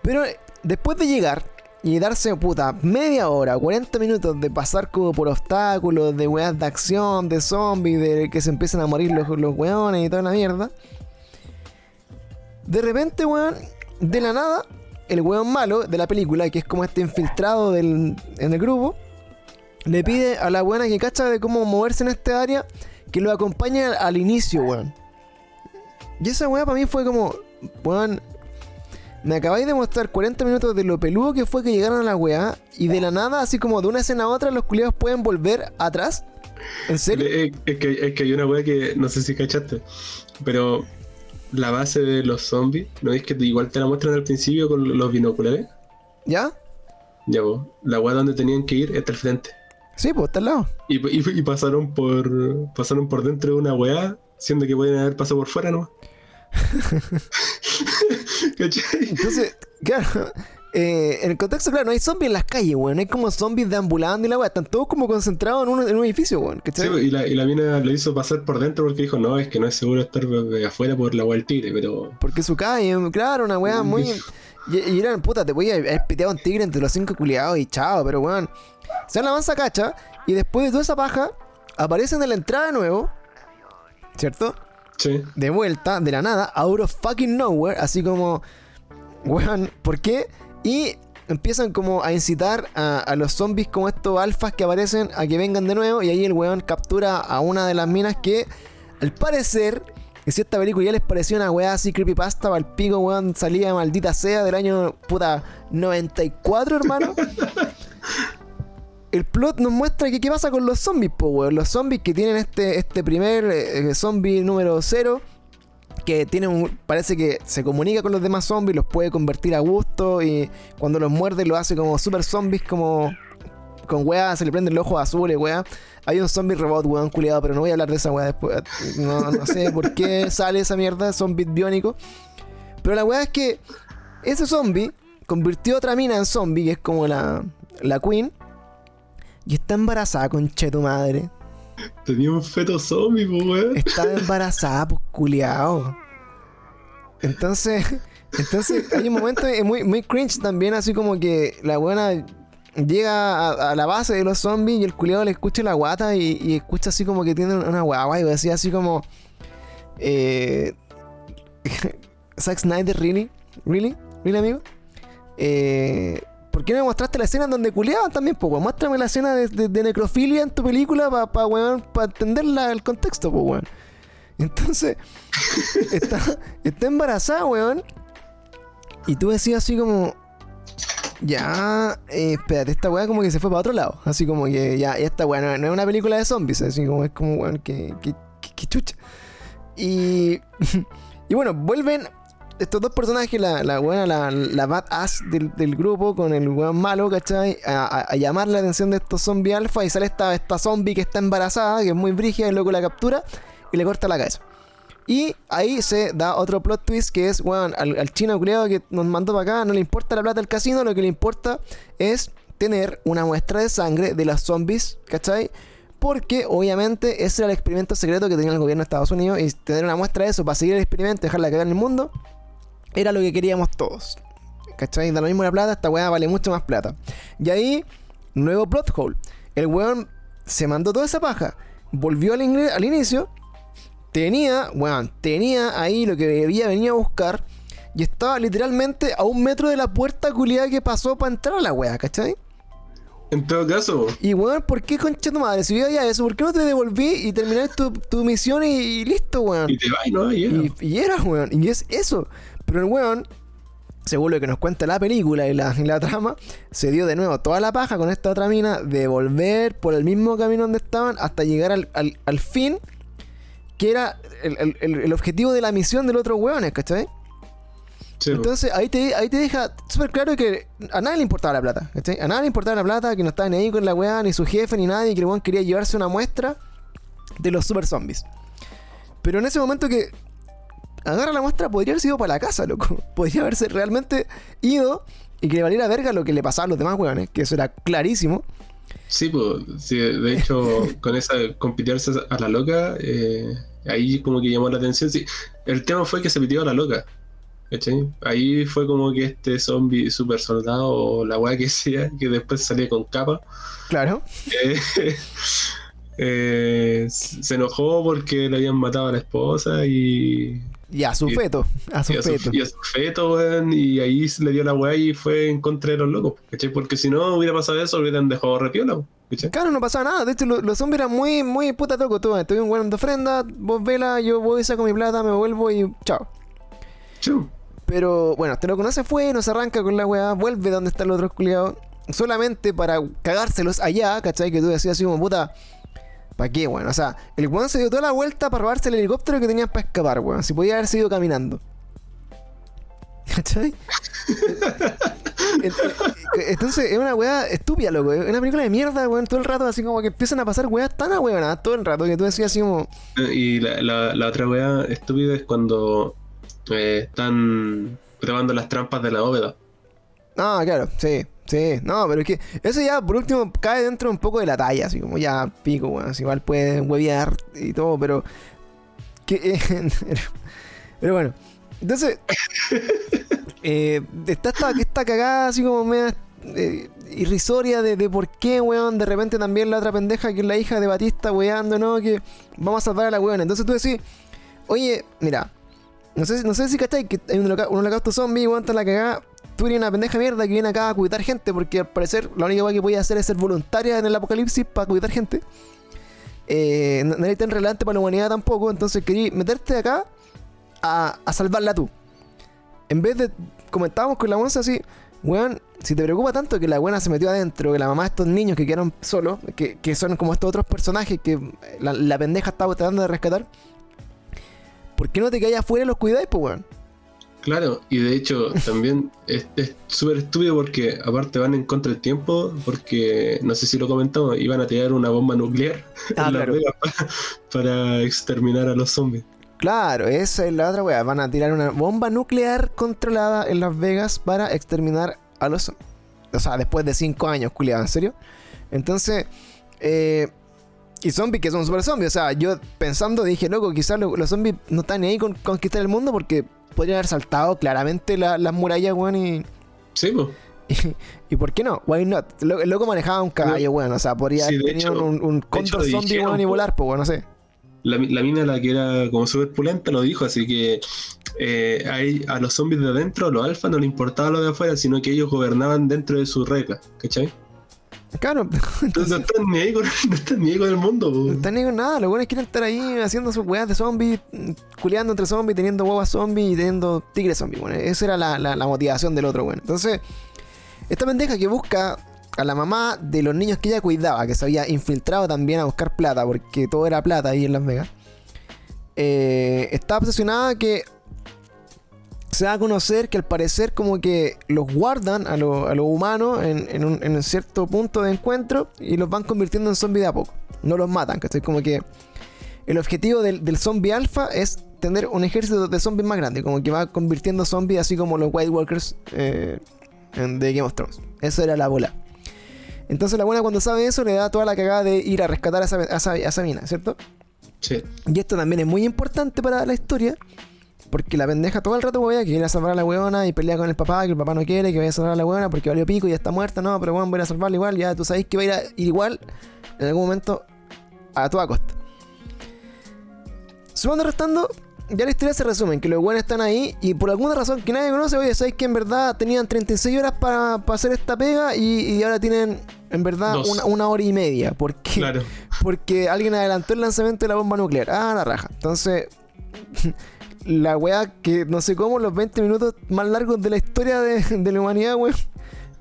Speaker 1: Pero después de llegar, y darse, puta, media hora, 40 minutos de pasar como por obstáculos, de weas de acción, de zombies, de que se empiezan a morir los, los weones y toda la mierda. De repente, weón, de la nada, el weón malo de la película, que es como este infiltrado del, en el grupo, le pide a la buena que cacha de cómo moverse en este área que lo acompañe al, al inicio, weón. Y esa weá para mí fue como, weón, me acabáis de mostrar 40 minutos de lo peludo que fue que llegaron a la weá y de la nada, así como de una escena a otra, los culiados pueden volver atrás. ¿En serio?
Speaker 2: Es, es, que, es que hay una weá que no sé si cachaste, pero la base de los zombies, ¿no es que igual te la muestran al principio con los binoculares?
Speaker 1: ¿Ya?
Speaker 2: Ya, vos. La weá donde tenían que ir está al frente.
Speaker 1: Sí, pues está al lado.
Speaker 2: Y, y, y, pasaron por pasaron por dentro de una weá, siendo que pueden haber pasado por fuera, ¿no? *laughs*
Speaker 1: Entonces, claro. Eh, en el contexto, claro, no hay zombies en las calles, weón. No hay como zombies deambulando y la weá. Están todos como concentrados en un, en un edificio, weón.
Speaker 2: Sí, y la, y la mina le hizo pasar por dentro porque dijo, no, es que no es seguro estar afuera por la weá tigre, pero.
Speaker 1: Porque su calle, claro, una weá muy. Y, y eran, puta, te voy a haber piteado un tigre entre los cinco culiados y chao, pero weón. Se dan la mansa cacha y después de toda esa paja, aparecen en la entrada de nuevo. ¿Cierto?
Speaker 2: Sí.
Speaker 1: De vuelta, de la nada, out of fucking nowhere, así como, weón, ¿por qué? Y empiezan como a incitar a, a, los zombies como estos alfas que aparecen a que vengan de nuevo y ahí el weón captura a una de las minas que, al parecer, que si esta película ya les pareció una weá así creepypasta, al pico, weón, salía maldita sea del año, puta, 94, hermano. *laughs* el plot nos muestra que qué pasa con los zombies, po, weón. Los zombies que tienen este, este primer eh, zombie número 0, que tiene un, parece que se comunica con los demás zombies, los puede convertir a gusto y cuando los muerde lo hace como super zombies, como con weá, se le prende el ojo azul, weá. Hay un zombie robot, weón, culiado, pero no voy a hablar de esa weá después. No, no sé por qué *laughs* sale esa mierda, zombie biónico. Pero la weá es que ese zombie convirtió a otra mina en zombie, que es como la, la queen. Y está embarazada, conche tu madre.
Speaker 2: Tenía un feto zombie, pues, weón.
Speaker 1: Estaba embarazada, pues, culiao. Entonces, *laughs* entonces hay un momento muy, muy cringe también, así como que la buena llega a, a, la base de los zombies y el culiado le escucha la guata y, y escucha así como que tiene una guagua y decía así como... Eh, *laughs* Zack Snyder, ¿really? ¿Really? ¿Really, amigo? Eh, ¿Por qué me mostraste la escena en donde culeaban también, po, weón? Muéstrame la escena de, necrofilia en tu película para pa, pa entender la, el contexto, po, weón. *laughs* Entonces, está, está embarazada, weón. Y tú decías así como. Ya, eh, espérate, esta weá como que se fue para otro lado. Así como que ya, esta weá no, no es una película de zombies, así como es como weón, que, que, que- que chucha. Y, *laughs* y bueno, vuelven estos dos personajes, la, la buena, la, la badass del, del grupo con el weón malo, ¿cachai? A, a- llamar la atención de estos zombies alfa y sale esta, esta zombie que está embarazada, que es muy brígida, y luego la captura y le corta la cabeza. Y ahí se da otro plot twist que es, weón, al, al chino culiado que nos mandó para acá, no le importa la plata del casino, lo que le importa es tener una muestra de sangre de las zombies, ¿cachai? Porque obviamente ese era el experimento secreto que tenía el gobierno de Estados Unidos y tener una muestra de eso para seguir el experimento, dejarla cagar en el mundo, era lo que queríamos todos. ¿Cachai? Da lo mismo la plata, esta weá vale mucho más plata. Y ahí, nuevo plot hole. El weón se mandó toda esa paja, volvió al, inicio, tenía, weón, tenía ahí lo que había venido a buscar y estaba literalmente a un metro de la puerta culiada que pasó para entrar a la weá, ¿cachai?
Speaker 2: En todo caso,
Speaker 1: Y weón, ¿por qué concha tu madre? Si yo ya eso, ¿por qué no te devolví y terminaste tu, tu misión y, y listo, weón?
Speaker 2: y te vas, ¿no? Y era.
Speaker 1: Y, y era, weón. Y es eso. Pero el weón, según lo que nos cuenta la película y la, y la trama, se dio de nuevo toda la paja con esta otra mina de volver por el mismo camino donde estaban hasta llegar al, al- al fin, que era el, el- el- el objetivo de la misión del otro weón, ¿cachai?
Speaker 2: Sí.
Speaker 1: Entonces ahí te, ahí te deja súper claro que a nadie le importaba la plata, ¿cachai? A nadie le importaba la plata, que no estaba ni ahí con la weá, ni su jefe, ni nadie, que el weón quería llevarse una muestra de los super zombies. Pero en ese momento que agarra la muestra, podría haber sido para la casa, loco. *laughs* Podría haberse realmente ido y que le valiera verga lo que le pasaba a los demás weones, que eso era clarísimo.
Speaker 2: Sí, pues, sí, de hecho, *laughs* con esa, con pitearse a la loca, eh, ahí como que llamó la atención. Sí, el tema fue que se pitió a la loca. ¿cachai? Ahí fue como que este zombie super soldado o la weá que sea, que después salía con capa,
Speaker 1: Claro. *laughs*
Speaker 2: eh, eh, se enojó porque le habían matado a la esposa y,
Speaker 1: Y a su
Speaker 2: Y-
Speaker 1: feto. A su
Speaker 2: y a, su,
Speaker 1: feto.
Speaker 2: y a su feto, weón, y ahí le dio la weá y fue en contra de los locos, ¿cachai? Porque si no hubiera pasado eso, hubieran dejado repiola, ¿cachai?
Speaker 1: Claro, no pasaba nada. De hecho, lo- los zombies eran muy, muy puta toco. Tú, estoy un weón de ofrenda, vos vela, yo voy, saco mi plata, me vuelvo y chao.
Speaker 2: Chau.
Speaker 1: Pero bueno, hasta lo que no se fue, no se arranca con la weá, vuelve donde están los otros culiados. Solamente para cagárselos allá, ¿cachai? Que tú decías así como puta. ¿Para qué, weón? O sea, el weón se dio toda la vuelta para robarse el helicóptero que tenías para escapar, weón. Si podía haber seguido caminando. *laughs* ¿Cachai? Ent- *laughs* Entonces, es una weá estúpida, loco. Es una película de mierda, weón. Todo el rato, así como que empiezan a pasar weas tan ahueonadas todo el rato que tú decías así como.
Speaker 2: Y la, la, la otra weá estúpida es cuando eh, están grabando las trampas de la bóveda.
Speaker 1: Ah, claro, sí, sí. No, pero es que eso ya por último cae dentro un poco de la talla, así como ya pico, weón. así igual puede huevear y todo, pero. Que, *laughs* pero, bueno, entonces. *laughs* eh, está esta, esta cagada así como media eh, irrisoria de, de por qué, weón. De repente también la otra pendeja que es la hija de Batista, weando, ¿no? Que vamos a salvar a la weón. Entonces tú decís, oye, mira, no sé, no sé si cachai que hay un holocausto zombie, weón, está la cagada. Tú eres una pendeja mierda que viene acá a cuidar gente, porque al parecer la única cosa que podía hacer es ser voluntaria en el apocalipsis para cuidar gente. Eh, no, eres tan relevante para la humanidad tampoco, entonces querí meterte acá a, a salvarla tú. En vez de, comentábamos con la onza así, weón, si te preocupa tanto que la buena se metió adentro, que la mamá de estos niños que quedaron solos, que, que son como estos otros personajes que la, la pendeja estaba tratando de rescatar, ¿por qué no te callas afuera y los cuidáis, pues, weón?
Speaker 2: Claro, y de hecho *laughs* también es es súper estúpido porque aparte van en contra del tiempo, porque no sé si lo comentamos, iban a tirar una bomba nuclear *laughs*
Speaker 1: Ah,
Speaker 2: en Las
Speaker 1: claro.
Speaker 2: Vegas pa- para exterminar a los zombies.
Speaker 1: Claro, esa es la otra weá. Van a tirar una bomba nuclear controlada en Las Vegas para exterminar a los zombies. O sea, después de cinco años, culiado, ¿en serio? Entonces, eh, y zombies que son super zombies. O sea, yo pensando dije, loco, quizás lo- los zombies no están ahí con conquistar el mundo porque podrían haber saltado claramente la- las murallas, weón, y,
Speaker 2: Sí, pues. *laughs*
Speaker 1: y. y por qué no? Why not? El loco manejaba un caballo, weón. O sea, podría
Speaker 2: Sí,
Speaker 1: haber tenido
Speaker 2: hecho-
Speaker 1: un, un
Speaker 2: lo
Speaker 1: zombie, weón, y volar, pues, weón, no sé.
Speaker 2: La, la mina, la que era como súper pulenta, lo dijo, así que eh, a los zombies de adentro, los alfa, no le importaba lo de afuera, sino que ellos gobernaban dentro de sus reglas, ¿cachai?
Speaker 1: Claro, *laughs*
Speaker 2: No, no están ni ahí con, *laughs* no están ni ahí con el mundo. po.
Speaker 1: no están ni con nada. Los buenos quieren estar ahí haciendo sus weas de zombies, mm, culeando entre zombies, teniendo huevas zombies y teniendo tigres zombies. Bueno, esa era la, la- la motivación del otro, bueno. Entonces, esta pendeja que busca a la mamá de los niños que ella cuidaba, que se había infiltrado también a buscar plata, porque todo era plata ahí en Las Vegas, eh, está obsesionada que se da a conocer que al parecer como que los guardan a los a los humanos en, en un, en un cierto punto de encuentro y los van convirtiendo en zombies de a poco. No los matan, ¿cachai? Como que el objetivo del, del zombie alfa es tener un ejército de zombies más grande, como que va convirtiendo zombies así como los White Walkers eh, de Game of Thrones. Eso era la bola. Entonces la buena cuando sabe eso le da toda la cagada de ir a rescatar a esa, a esa- a esa mina, ¿cierto?
Speaker 2: Sí.
Speaker 1: Y esto también es muy importante para la historia. Porque la pendeja todo el rato, weón, que quiere a salvar a la weona y pelea con el papá, que el papá no quiere, que vaya a salvar a la weona porque valió pico y ya está muerta, no, pero weón, voy a salvarla igual, ya tú sabes que va a ir, a- ir igual en algún momento a toda costa. Sumando restando, ya la historia se resume en que los weones están ahí y por alguna razón que nadie conoce, oye, sabéis que en verdad tenían 36 horas para, para hacer esta pega y, y ahora tienen en verdad una, una hora y media. ¿Por qué?
Speaker 2: Claro.
Speaker 1: Porque alguien adelantó el lanzamiento de la bomba nuclear. Ah, la raja. Entonces, *laughs* la weá que no sé cómo, los 20 minutos más largos de la historia de, de la humanidad, weón.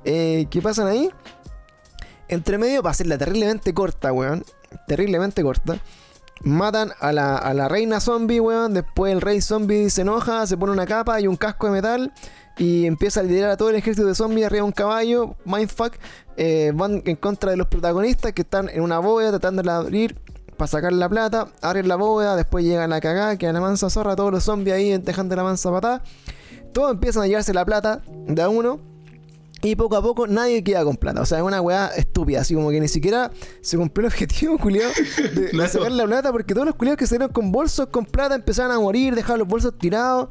Speaker 1: Eh, ¿Qué pasan ahí? Entre medio, para hacerla terriblemente corta, weón. Terriblemente corta. Matan a la, a la reina zombie, weón. Después el rey zombie se enoja, se pone una capa y un casco de metal. Y empieza a liderar a todo el ejército de zombies arriba de un caballo. Mindfuck. Eh, van en contra de los protagonistas que están en una bóveda tratando de abrir para sacar la plata. Abren la bóveda, después llega la cagada, que la mansa zorra, todos los zombies ahí dejando la mansa patada. Todos empiezan a llevarse la plata de a uno. Y poco a poco nadie queda con plata. O sea, es una weá estúpida. Así como que ni siquiera se cumplió el objetivo, *laughs* culiado, de, sacar la plata. Porque todos los culiados que salieron con bolsos con plata empezaron a morir, dejaron los bolsos tirados.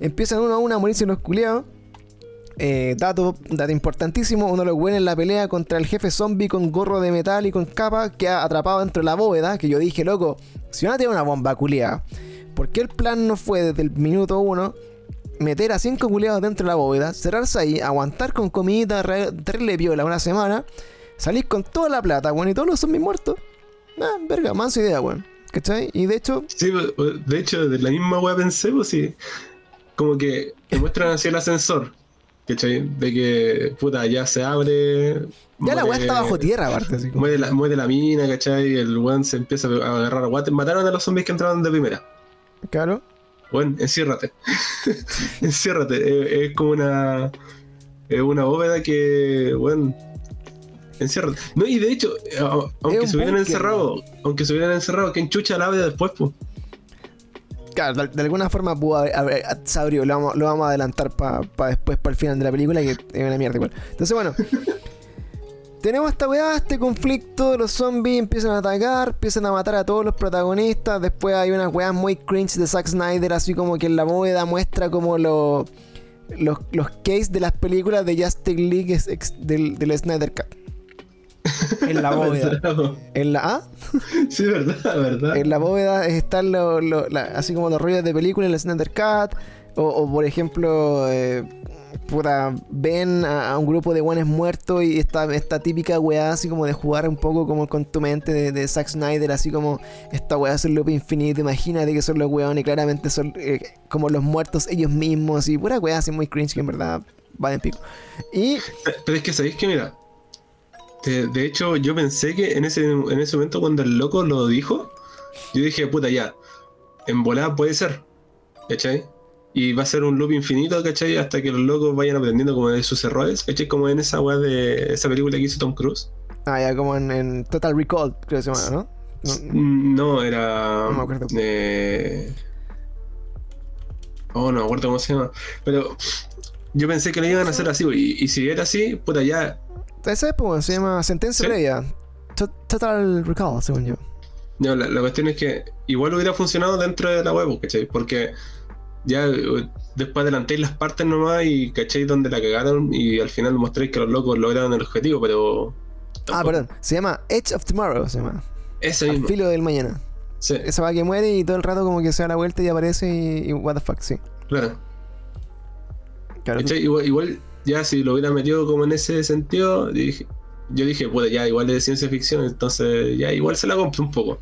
Speaker 1: Empiezan uno a uno a morirse los culiados. Eh, dato, dato importantísimo, uno de los buenos en la pelea contra el jefe zombie con gorro de metal y con capa queda atrapado dentro de la bóveda, que yo dije, loco, si a tener una bomba culiada, ¿por qué el plan no fue desde el minuto uno meter a cinco culiados dentro de la bóveda, cerrarse ahí, aguantar con comida, terrible viola una semana, salir con toda la plata, bueno, y todos los zombies muertos? Ah, verga, manso idea, weón. ¿Cachai? Y de hecho,
Speaker 2: Sí, pues, de hecho, de la misma weá pensé, pues sí. Como que te muestran así el ascensor. ¿Cachai? De que, puta, ya se abre.
Speaker 1: ya la weá está bajo tierra, aparte, así como.
Speaker 2: Muere la, muere la mina, ¿cachai? El weón se empieza a agarrar a guate. Mataron a los zombies que entraron de primera.
Speaker 1: Claro.
Speaker 2: Weón, enciérrate. *laughs* enciérrate. Es, es como una. Es una bóveda que, weón. Enciérrate. No, y de hecho, aunque
Speaker 1: un
Speaker 2: se hubieran encerrado, aunque se hubieran encerrado, que enchucha la después, pues.
Speaker 1: Claro, de, de alguna forma pudo haber, haber- se abrió, lo vamos, lo vamos a adelantar para después, para el final de la película, que es una mierda igual. Entonces, bueno, *laughs* tenemos esta weá, este conflicto, los zombies empiezan a atacar, empiezan a matar a todos los protagonistas, después hay unas weas muy cringe de Zack Snyder, así como que en la bóveda muestra como lo- los, los case de las películas de Justice League del, del Snyder Cut. En la *laughs* bóveda. En la ¿ah? *laughs*
Speaker 2: Sí, verdad, verdad.
Speaker 1: En la bóveda están lo- lo- la- así como los rollos de película en el Snyder Cut. O, o, por ejemplo, eh, puta, ven a, a un grupo de guanes muertos y esta, esta típica weá así como de jugar un poco como con tu mente de, de Zack Snyder, así como esta weá es un loop infinito, imagínate que son los weones y claramente son eh, como los muertos ellos mismos y pura weá así muy cringe que en verdad va de pico. Y
Speaker 2: Pero es que sabéis que, mira, de, de hecho, yo pensé que en ese, en ese momento, cuando el loco lo dijo, yo dije, puta, ya, en volada puede ser, ¿cachai? Y va a ser un loop infinito, ¿cachai? Hasta que los locos vayan aprendiendo como de sus errores, ¿cachai? Como en esa weá de esa película que hizo Tom Cruise.
Speaker 1: ah, ya como en, en Total Recall, creo que se llama, ¿no? No,
Speaker 2: Mm, No, era.
Speaker 1: No me acuerdo.
Speaker 2: eh, Oh, no me acuerdo cómo se llama. Pero yo pensé que lo iban a hacer así, y, y si era así, puta, ya
Speaker 1: Esa es, pues, se llama Sentencia
Speaker 2: ¿Sí?
Speaker 1: Previa. To- Total Recall, según yo.
Speaker 2: No, la, la cuestión es que igual hubiera funcionado dentro de la web, ¿cachai? Porque ya eh, después adelantéis las partes nomás y cachéis donde la cagaron y al final mostréis que los locos lograron el objetivo, pero.
Speaker 1: Ah, perdón. Se llama Edge of Tomorrow, se llama.
Speaker 2: Ese
Speaker 1: Al
Speaker 2: mismo.
Speaker 1: filo del mañana.
Speaker 2: Sí,
Speaker 1: Esa va que muere y todo el rato como que se da la vuelta y aparece y, y what the fuck, sí.
Speaker 2: claro.
Speaker 1: Claro.
Speaker 2: Igual, igual, ya si lo hubiera metido como en ese sentido, dije, yo dije, puta, ya igual es de ciencia ficción, entonces ya igual se la compro un poco.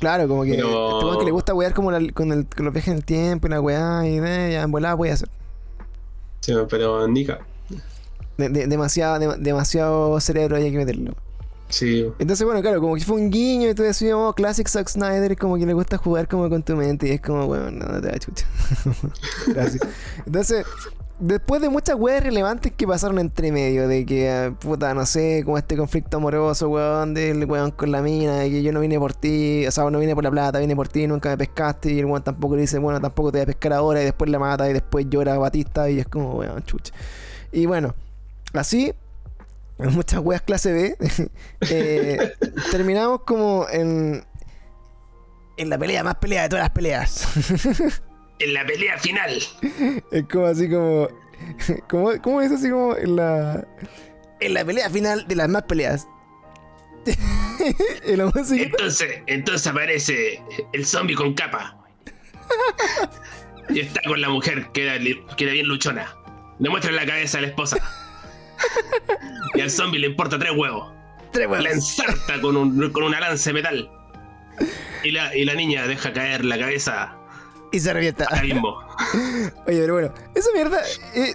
Speaker 1: Claro, como que
Speaker 2: Pero-
Speaker 1: este que le gusta wear como la- con, el, con los viajes en el tiempo y la weá y ya en volada puede hacer.
Speaker 2: Sí, pero Nika.
Speaker 1: De- de- demasiado, de- demasiado cerebro hay que meterlo.
Speaker 2: Sí,
Speaker 1: Entonces, bueno, claro, como que fue un guiño y tú decías, oh, Classic Zack Snyder, como que le gusta jugar como con tu mente y es como, bueno, no, no te da chucha. *laughs* Gracias. Entonces, después de muchas weas relevantes que pasaron entre medio, de que, ah, puta, no sé, como este conflicto amoroso, weón, del weón con la mina, de que yo no vine por ti, o sea, no vine por la plata, vine por ti, nunca me pescaste, y el weón tampoco le dice, bueno, tampoco te voy a pescar ahora, y después la mata, y después llora Batista, y es como, weón, chucha. Y bueno, así, en muchas weas clase B, *laughs* eh, *laughs* terminamos como en, en la pelea más pelea de todas las peleas. *laughs*
Speaker 2: En la pelea final.
Speaker 1: Es como así como. ¿Cómo, cómo es así como en la. En la pelea final de las más peleas? *laughs* en la música.
Speaker 2: Entonces, entonces aparece el zombie con capa. Y está con la mujer que era, li- que era bien luchona. Le muestra la cabeza a la esposa. Y al zombie le importa tres huevos.
Speaker 1: Tres huevos.
Speaker 2: La ensarta con, un, con una lanza de metal. Y la, y la niña deja caer la cabeza
Speaker 1: Y se revienta. *laughs* Oye, pero bueno, esa mierda. eh,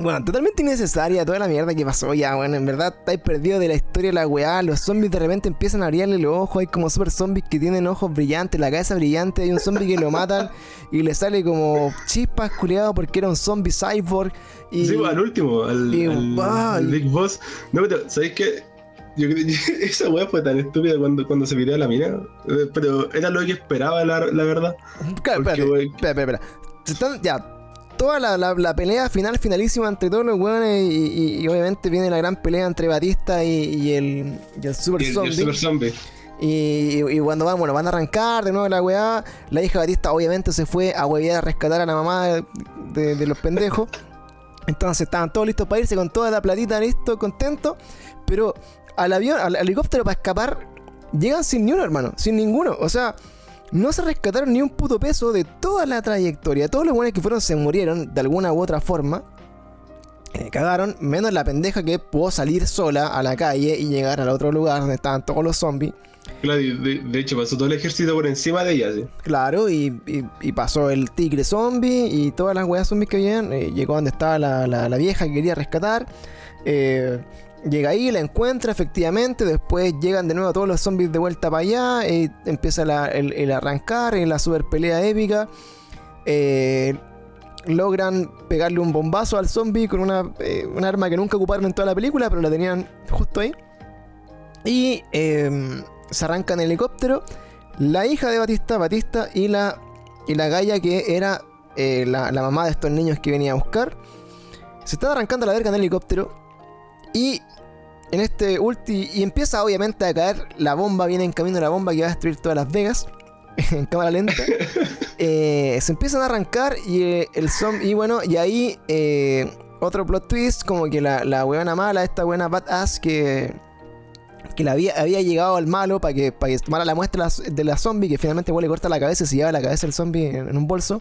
Speaker 1: bueno, totalmente innecesaria toda la mierda que pasó ya, bueno, en verdad estáis perdidos de la historia de la weá, los zombies de repente empiezan a abrirle los ojos, hay como super zombies que tienen ojos brillantes, la cabeza brillante, hay un zombie que lo matan *laughs* y le sale como chispas culiado porque era un zombie cyborg y...
Speaker 2: Sí, pues, al último, al,
Speaker 1: y-
Speaker 2: al Big Boss. No, pero, ¿sabéis qué? Yo *laughs* esa weá fue tan estúpida cuando, cuando se pidió a la mina. eh, Pero era lo que esperaba, la, la verdad.
Speaker 1: Claro, espérate,
Speaker 2: wey.
Speaker 1: espera, espera, espera. Ya, toda la, la- la pelea final, finalísima entre todos los weones y, y- y obviamente viene la gran pelea entre Batista y, y el, y el Super
Speaker 2: el,
Speaker 1: Zombie.
Speaker 2: Super Zombie.
Speaker 1: Y, y cuando van, bueno, van a arrancar de nuevo la weá, la hija de Batista obviamente se fue a huevear a rescatar a la mamá de, de- de los pendejos. Entonces estaban todos listos para irse con toda la platita listo, contentos. Pero al avión, al helicóptero para escapar, llegan sin ni uno, hermano, sin ninguno. O sea, no se rescataron ni un puto peso de toda la trayectoria. Todos los buenos que fueron se murieron de alguna u otra forma. Eh, cagaron, menos la pendeja que pudo salir sola a la calle y llegar al otro lugar donde estaban todos los zombies.
Speaker 2: Claro, de, de hecho pasó todo el ejército por encima de ella, sí.
Speaker 1: Claro, y, y- y pasó el tigre zombie y todas las weas zombies que habían. eh, llegó donde estaba la, la- la vieja que quería rescatar. eh, llega ahí, la encuentra efectivamente. Después llegan de nuevo todos los zombies de vuelta para allá. eh, empieza el, el arrancar, eh, la super pelea épica. eh, logran pegarle un bombazo al zombie con una, eh, un arma que nunca ocuparon en toda la película, pero la tenían justo ahí. Y eh, se arranca en helicóptero. La hija de Batista, Batista y la, y la Gaia que era la, mamá de estos niños que venía a buscar. Se están arrancando la verga en el helicóptero. Y en este ulti. Y empieza obviamente a caer la bomba. Viene en camino la bomba que va a destruir todas Las Vegas. *laughs* En cámara lenta. *laughs* Eh, se empiezan a arrancar. Y eh, el zombie. Y bueno, y ahí. eh, otro plot twist. Como que la, la weona mala, esta buena badass que que le había, había llegado al malo para que, para que tomara la muestra de la zombie, que finalmente igual le corta la cabeza y se lleva la cabeza del zombie en, en un bolso.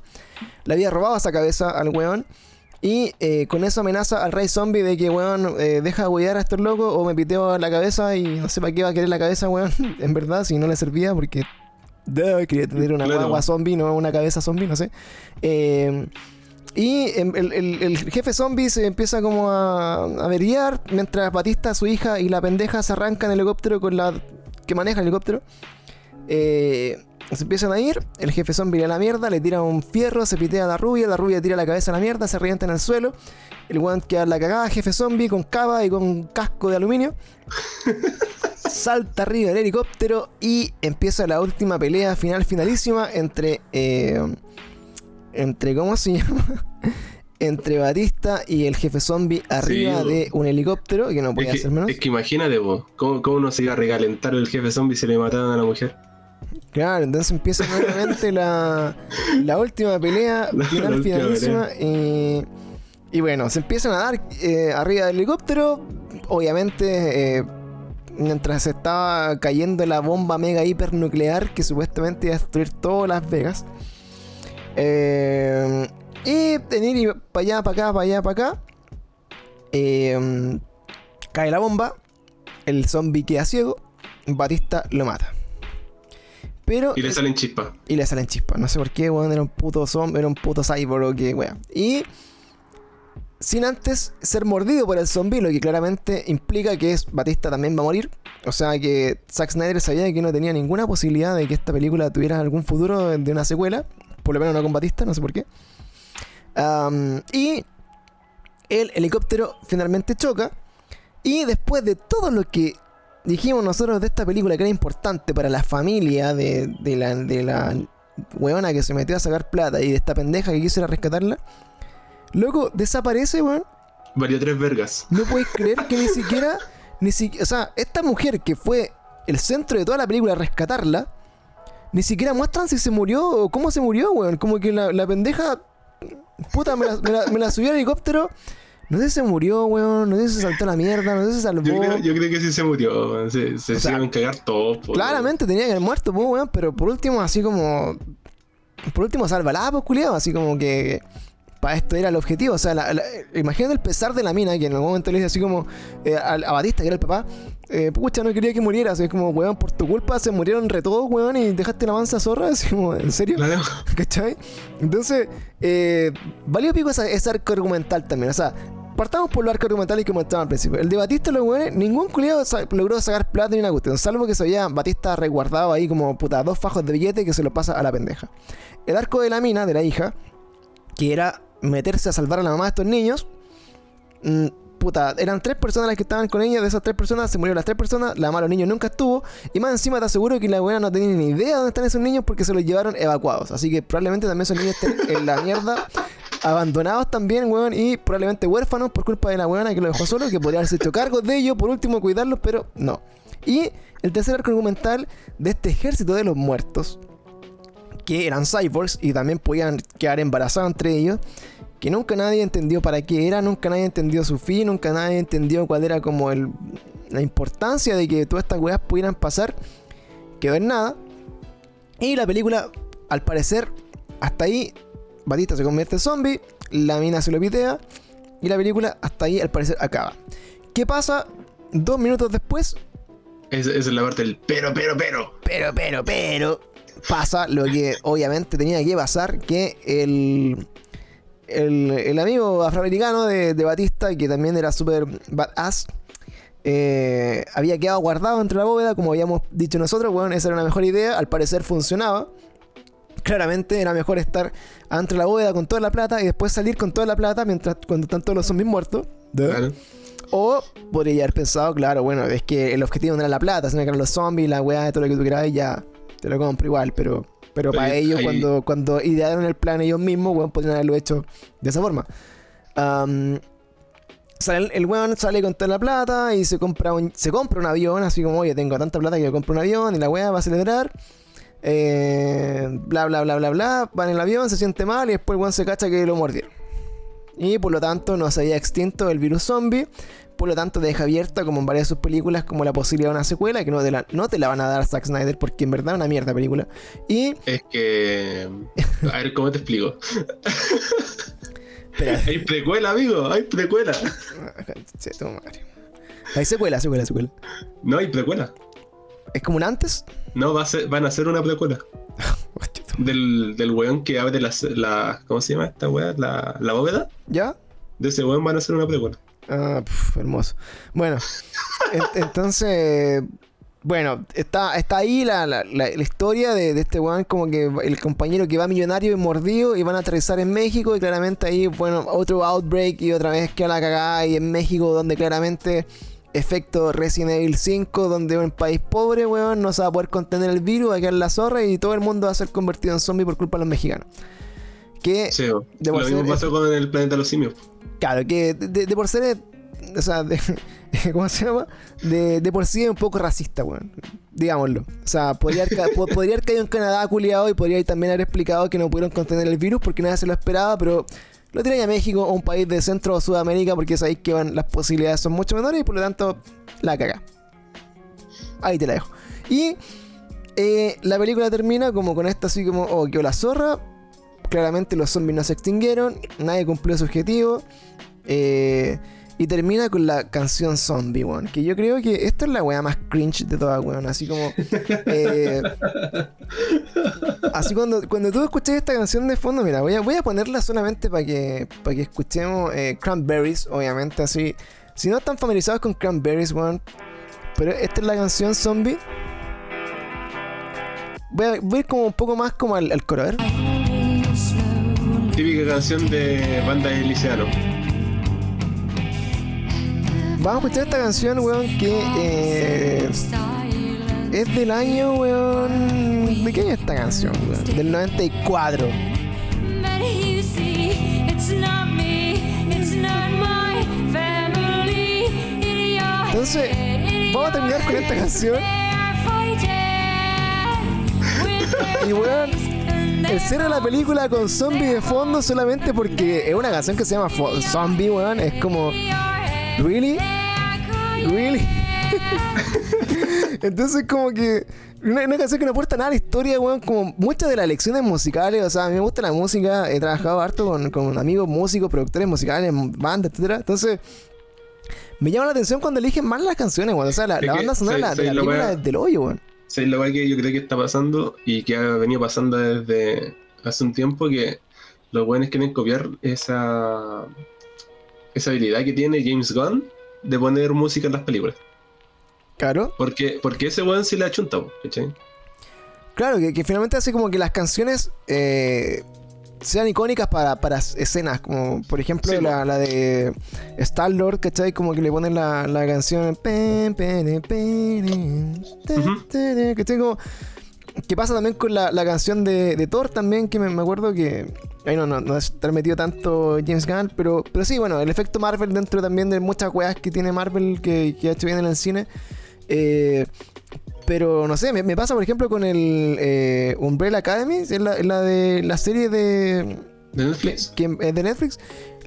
Speaker 1: Le había robado esa cabeza al weón. Y eh, con eso amenaza al rey zombie de que, weón, eh, deja de huear a estos locos o me piteo la cabeza y no sé para qué va a querer la cabeza, weón. *laughs* en verdad, si no le servía, porque duh, quería tener una
Speaker 2: Claro.
Speaker 1: guagua zombie, no una cabeza zombie, no sé. Eh, y em, el, el- el jefe zombie se empieza como a a averiar mientras Batista, su hija y la pendeja se arrancan el helicóptero con la que maneja el helicóptero. Eh, se empiezan a ir, el jefe zombie le da la mierda, le tira un fierro, se pitea a la rubia, la rubia tira la cabeza a la mierda, se revienta en el suelo. El weón queda la cagada, jefe zombie con cava y con casco de aluminio. *laughs* Salta arriba del helicóptero y empieza la última pelea final finalísima entre eh, entre ¿cómo se llama? *laughs* entre Batista y el jefe zombie arriba de un helicóptero que no podía
Speaker 2: Es
Speaker 1: ser
Speaker 2: que,
Speaker 1: menos.
Speaker 2: es que imagínate, vos, ¿cómo, ¿cómo uno se iba a recalentar el jefe zombie si le mataban a la mujer?
Speaker 1: Claro, entonces empieza nuevamente la, la última pelea *laughs*
Speaker 2: La-
Speaker 1: final finalísima y, y bueno, se empiezan a dar eh, arriba del helicóptero, obviamente eh, mientras se estaba cayendo la bomba mega hipernuclear que supuestamente iba a destruir todas Las Vegas. Eh, y venir para allá, para acá, para allá, para acá. Cae la bomba, el zombie queda ciego, Batista lo mata. Pero
Speaker 2: Y le salen chispas.
Speaker 1: y le salen chispas. No sé por qué, weón, era un puto zombie, era un puto cyborg o qué, weón. Y sin antes ser mordido por el zombie, lo que claramente implica que es, Batista también va a morir. O sea que Zack Snyder sabía que no tenía ninguna posibilidad de que esta película tuviera algún futuro de una secuela. Por lo menos no con Batista, no sé por qué. Y el helicóptero finalmente choca. Y después de todo lo que dijimos nosotros de esta película que era importante para la familia de, de la, de la weona que se metió a sacar plata y de esta pendeja que quiso ir a rescatarla, loco, desaparece, weón.
Speaker 2: Valió tres vergas.
Speaker 1: No podéis creer que ni siquiera, ni siquiera, o sea, esta mujer que fue el centro de toda la película, rescatarla, ni siquiera muestran si se murió o cómo se murió, weón. Como que la, la pendeja, puta, me la, me la- me la subió al helicóptero. No sé si se murió, weón. No sé si se saltó a la mierda. No sé si se salvó.
Speaker 2: Yo creo, yo creo que sí se murió. weón. Se, se
Speaker 1: sea,
Speaker 2: hicieron cagar todos. po,
Speaker 1: Claramente tenía que haber muerto, pues, weón, pero por último, así como. Por último, sálvala, pues, culiado, así como que. Para esto era el objetivo, o sea, la- la- imagínate el pesar de la mina que en algún momento le dice así como eh, a, a Batista, que era el papá, eh, pucha, no quería que muriera, así como, weón, por tu culpa se murieron re todos, weón, y dejaste la mansa zorra, así como, ¿en serio?
Speaker 2: Claro. *laughs*
Speaker 1: ¿Cachai? Entonces, eh, valió pico ese arco argumental también. O sea, partamos por los arcos argumentales que mostraba al principio. El de Batista, los weones, ningún culiado sa- logró sacar plata ni una cuestión. Salvo que se había Batista resguardado ahí como puta, dos fajos de billete que se lo pasa a la pendeja. El arco de la mina, de la hija, que era meterse a salvar a la mamá de estos niños. mm, Puta, eran tres personas las que estaban con ella. De esas tres personas se murieron las tres personas. La mamá de los niños nunca estuvo. Y más encima te aseguro que la buena no tenía ni idea de dónde están esos niños porque se los llevaron evacuados. Así que probablemente también esos niños estén en la mierda. Abandonados también, weón. Y probablemente huérfanos por culpa de la weona que lo dejó solo. Que podría haberse hecho cargo de ellos. Por último, cuidarlos, pero no. Y el tercer arco argumental de este ejército de los muertos. Que eran cyborgs y también podían quedar embarazados entre ellos que nunca nadie entendió para qué era, nunca nadie entendió su fin, nunca nadie entendió cuál era como el, la importancia de que todas estas weas pudieran pasar, quedó en nada. Y la película, al parecer, hasta ahí, Batista se convierte en zombie, la mina se lo pitea, y la película hasta ahí, al parecer, acaba. ¿Qué pasa dos minutos después?
Speaker 2: Esa es la parte del pero, pero, pero.
Speaker 1: Pero, pero, pero, pasa lo que obviamente tenía que pasar, que el, el, el amigo afroamericano de, de Batista, que también era súper badass, eh, había quedado guardado entre la bóveda, como habíamos dicho nosotros, bueno, esa era una mejor idea, al parecer funcionaba. Claramente era mejor estar entre la bóveda con toda la plata y después salir con toda la plata mientras cuando están todos los zombies muertos.
Speaker 2: Claro.
Speaker 1: O podría haber pensado, claro, bueno, es que el objetivo no era la plata, sino que eran los zombies, la weá, todo lo que tú quieras, y ya te lo compro igual, pero, pero para
Speaker 2: Oye,
Speaker 1: ellos,
Speaker 2: ahí-
Speaker 1: cuando, cuando idearon el plan ellos mismos, weón, podrían haberlo hecho de esa forma. Sale el, el weón sale con toda la plata y se compra un, se compra un avión, así como, oye, tengo tanta plata que yo compro un avión y la weá va a celebrar. Eh, bla bla bla bla bla, va en el avión, se siente mal y después el weón se cacha que lo mordieron. Y por lo tanto no se había extinto el virus zombie. Por lo tanto deja abierta, como en varias de sus películas, como la posibilidad de una secuela, que no te la, no te la van a dar Zack Snyder, porque en verdad es una mierda película. Y...
Speaker 2: Es que. A ver, ¿cómo te explico? *laughs* Hay precuela, amigo. Hay precuela.
Speaker 1: Hay secuela, secuela, secuela.
Speaker 2: No hay precuela.
Speaker 1: ¿Es como un antes?
Speaker 2: No, va a ser, van a hacer una precuela. *laughs* Del, del weón que abre la, la. ¿Cómo se llama esta weá? La, la bóveda.
Speaker 1: ¿Ya?
Speaker 2: De ese weón van a hacer una precuela.
Speaker 1: Ah, pf, hermoso. Bueno, en- entonces, bueno, está, está ahí la, la- la- la historia de, de este weón como que el compañero que va millonario y mordido y van a aterrizar en México y claramente ahí, bueno, otro outbreak y otra vez queda la cagada y en México donde claramente efecto Resident Evil 5 donde un país pobre, weón, no se va a poder contener el virus, va a quedar la zorra y todo el mundo va a ser convertido en zombie por culpa de los mexicanos. Que
Speaker 2: Sí, Lo mismo pasó con el planeta de los simios.
Speaker 1: Claro, que de, de- de por ser. O sea, de- *laughs* ¿cómo se llama? De, de por sí es un poco racista, weón. Digámoslo. O sea, podría haber, podría haber caído en Canadá culiado y podría también haber explicado que no pudieron contener el virus porque nadie se lo esperaba, pero lo tiran a México o un país de Centro o Sudamérica porque sabéis que van, las posibilidades son mucho menores y por lo tanto la caga. Ahí te la dejo. Y eh, la película termina como con esta así como, oh, quedó la zorra. Claramente los zombies no se extinguieron, nadie cumplió su objetivo. eh, Y termina con la canción Zombie, weón. Que yo creo que esta es la weá más cringe de todas, weón. Así como. eh, así cuando, cuando tú escuches esta canción de fondo, mira, voy a, voy a ponerla solamente para que, para que escuchemos eh, Cranberries, obviamente, así. Si no están familiarizados con Cranberries, weón. Pero esta es la canción Zombie. Voy a, voy ir como un poco más como al, coro, a.
Speaker 2: Típica canción de banda de Liceano.
Speaker 1: Vamos a escuchar esta canción, weón, que eh, es del año, weón. ¿De qué es esta canción, weón? Del 94. Entonces, vamos a terminar con esta canción. Y weón, el cierre la película con zombie de fondo solamente porque es una canción que se llama Zombie, weón. Es como, ¿really? *laughs* ¿Really? Entonces como que una, una canción que no aporta nada a la historia, weón, como muchas de las lecciones musicales, o sea, a mí me gusta la música, he trabajado harto con, con amigos músicos, productores musicales, bandas, etcétera. Entonces, me llama la atención cuando eligen mal las canciones, weón. O sea, la, banda sonora de la,
Speaker 2: sí, sí,
Speaker 1: la película del hoyo, weón.
Speaker 2: ¿Sabes lo que yo creo que está pasando y que ha venido pasando desde hace un tiempo? Que los buenos quieren copiar esa, esa habilidad que tiene James Gunn de poner música en las películas.
Speaker 1: Claro.
Speaker 2: Porque, porque ese weón sí le achunta, po, ¿cachai?
Speaker 1: Claro, que, que finalmente hace como que las canciones eh, sean icónicas para, para escenas, como por ejemplo
Speaker 2: Sí,
Speaker 1: la, la de Star Lord, ¿cachai? Como que le ponen la, la canción. pen, pen, pen, te, Que pasa también con la, la canción de, de Thor también, que me, me acuerdo que. Ahí no, no, no es estar metido tanto James Gunn, pero, pero sí, bueno, el efecto Marvel dentro también de muchas weas que tiene Marvel que, que ha hecho bien en el cine. Eh, pero no sé, me, me pasa por ejemplo con el eh, Umbrella Academy, es la, la de la serie de,
Speaker 2: De Netflix.
Speaker 1: que, eh, de Netflix.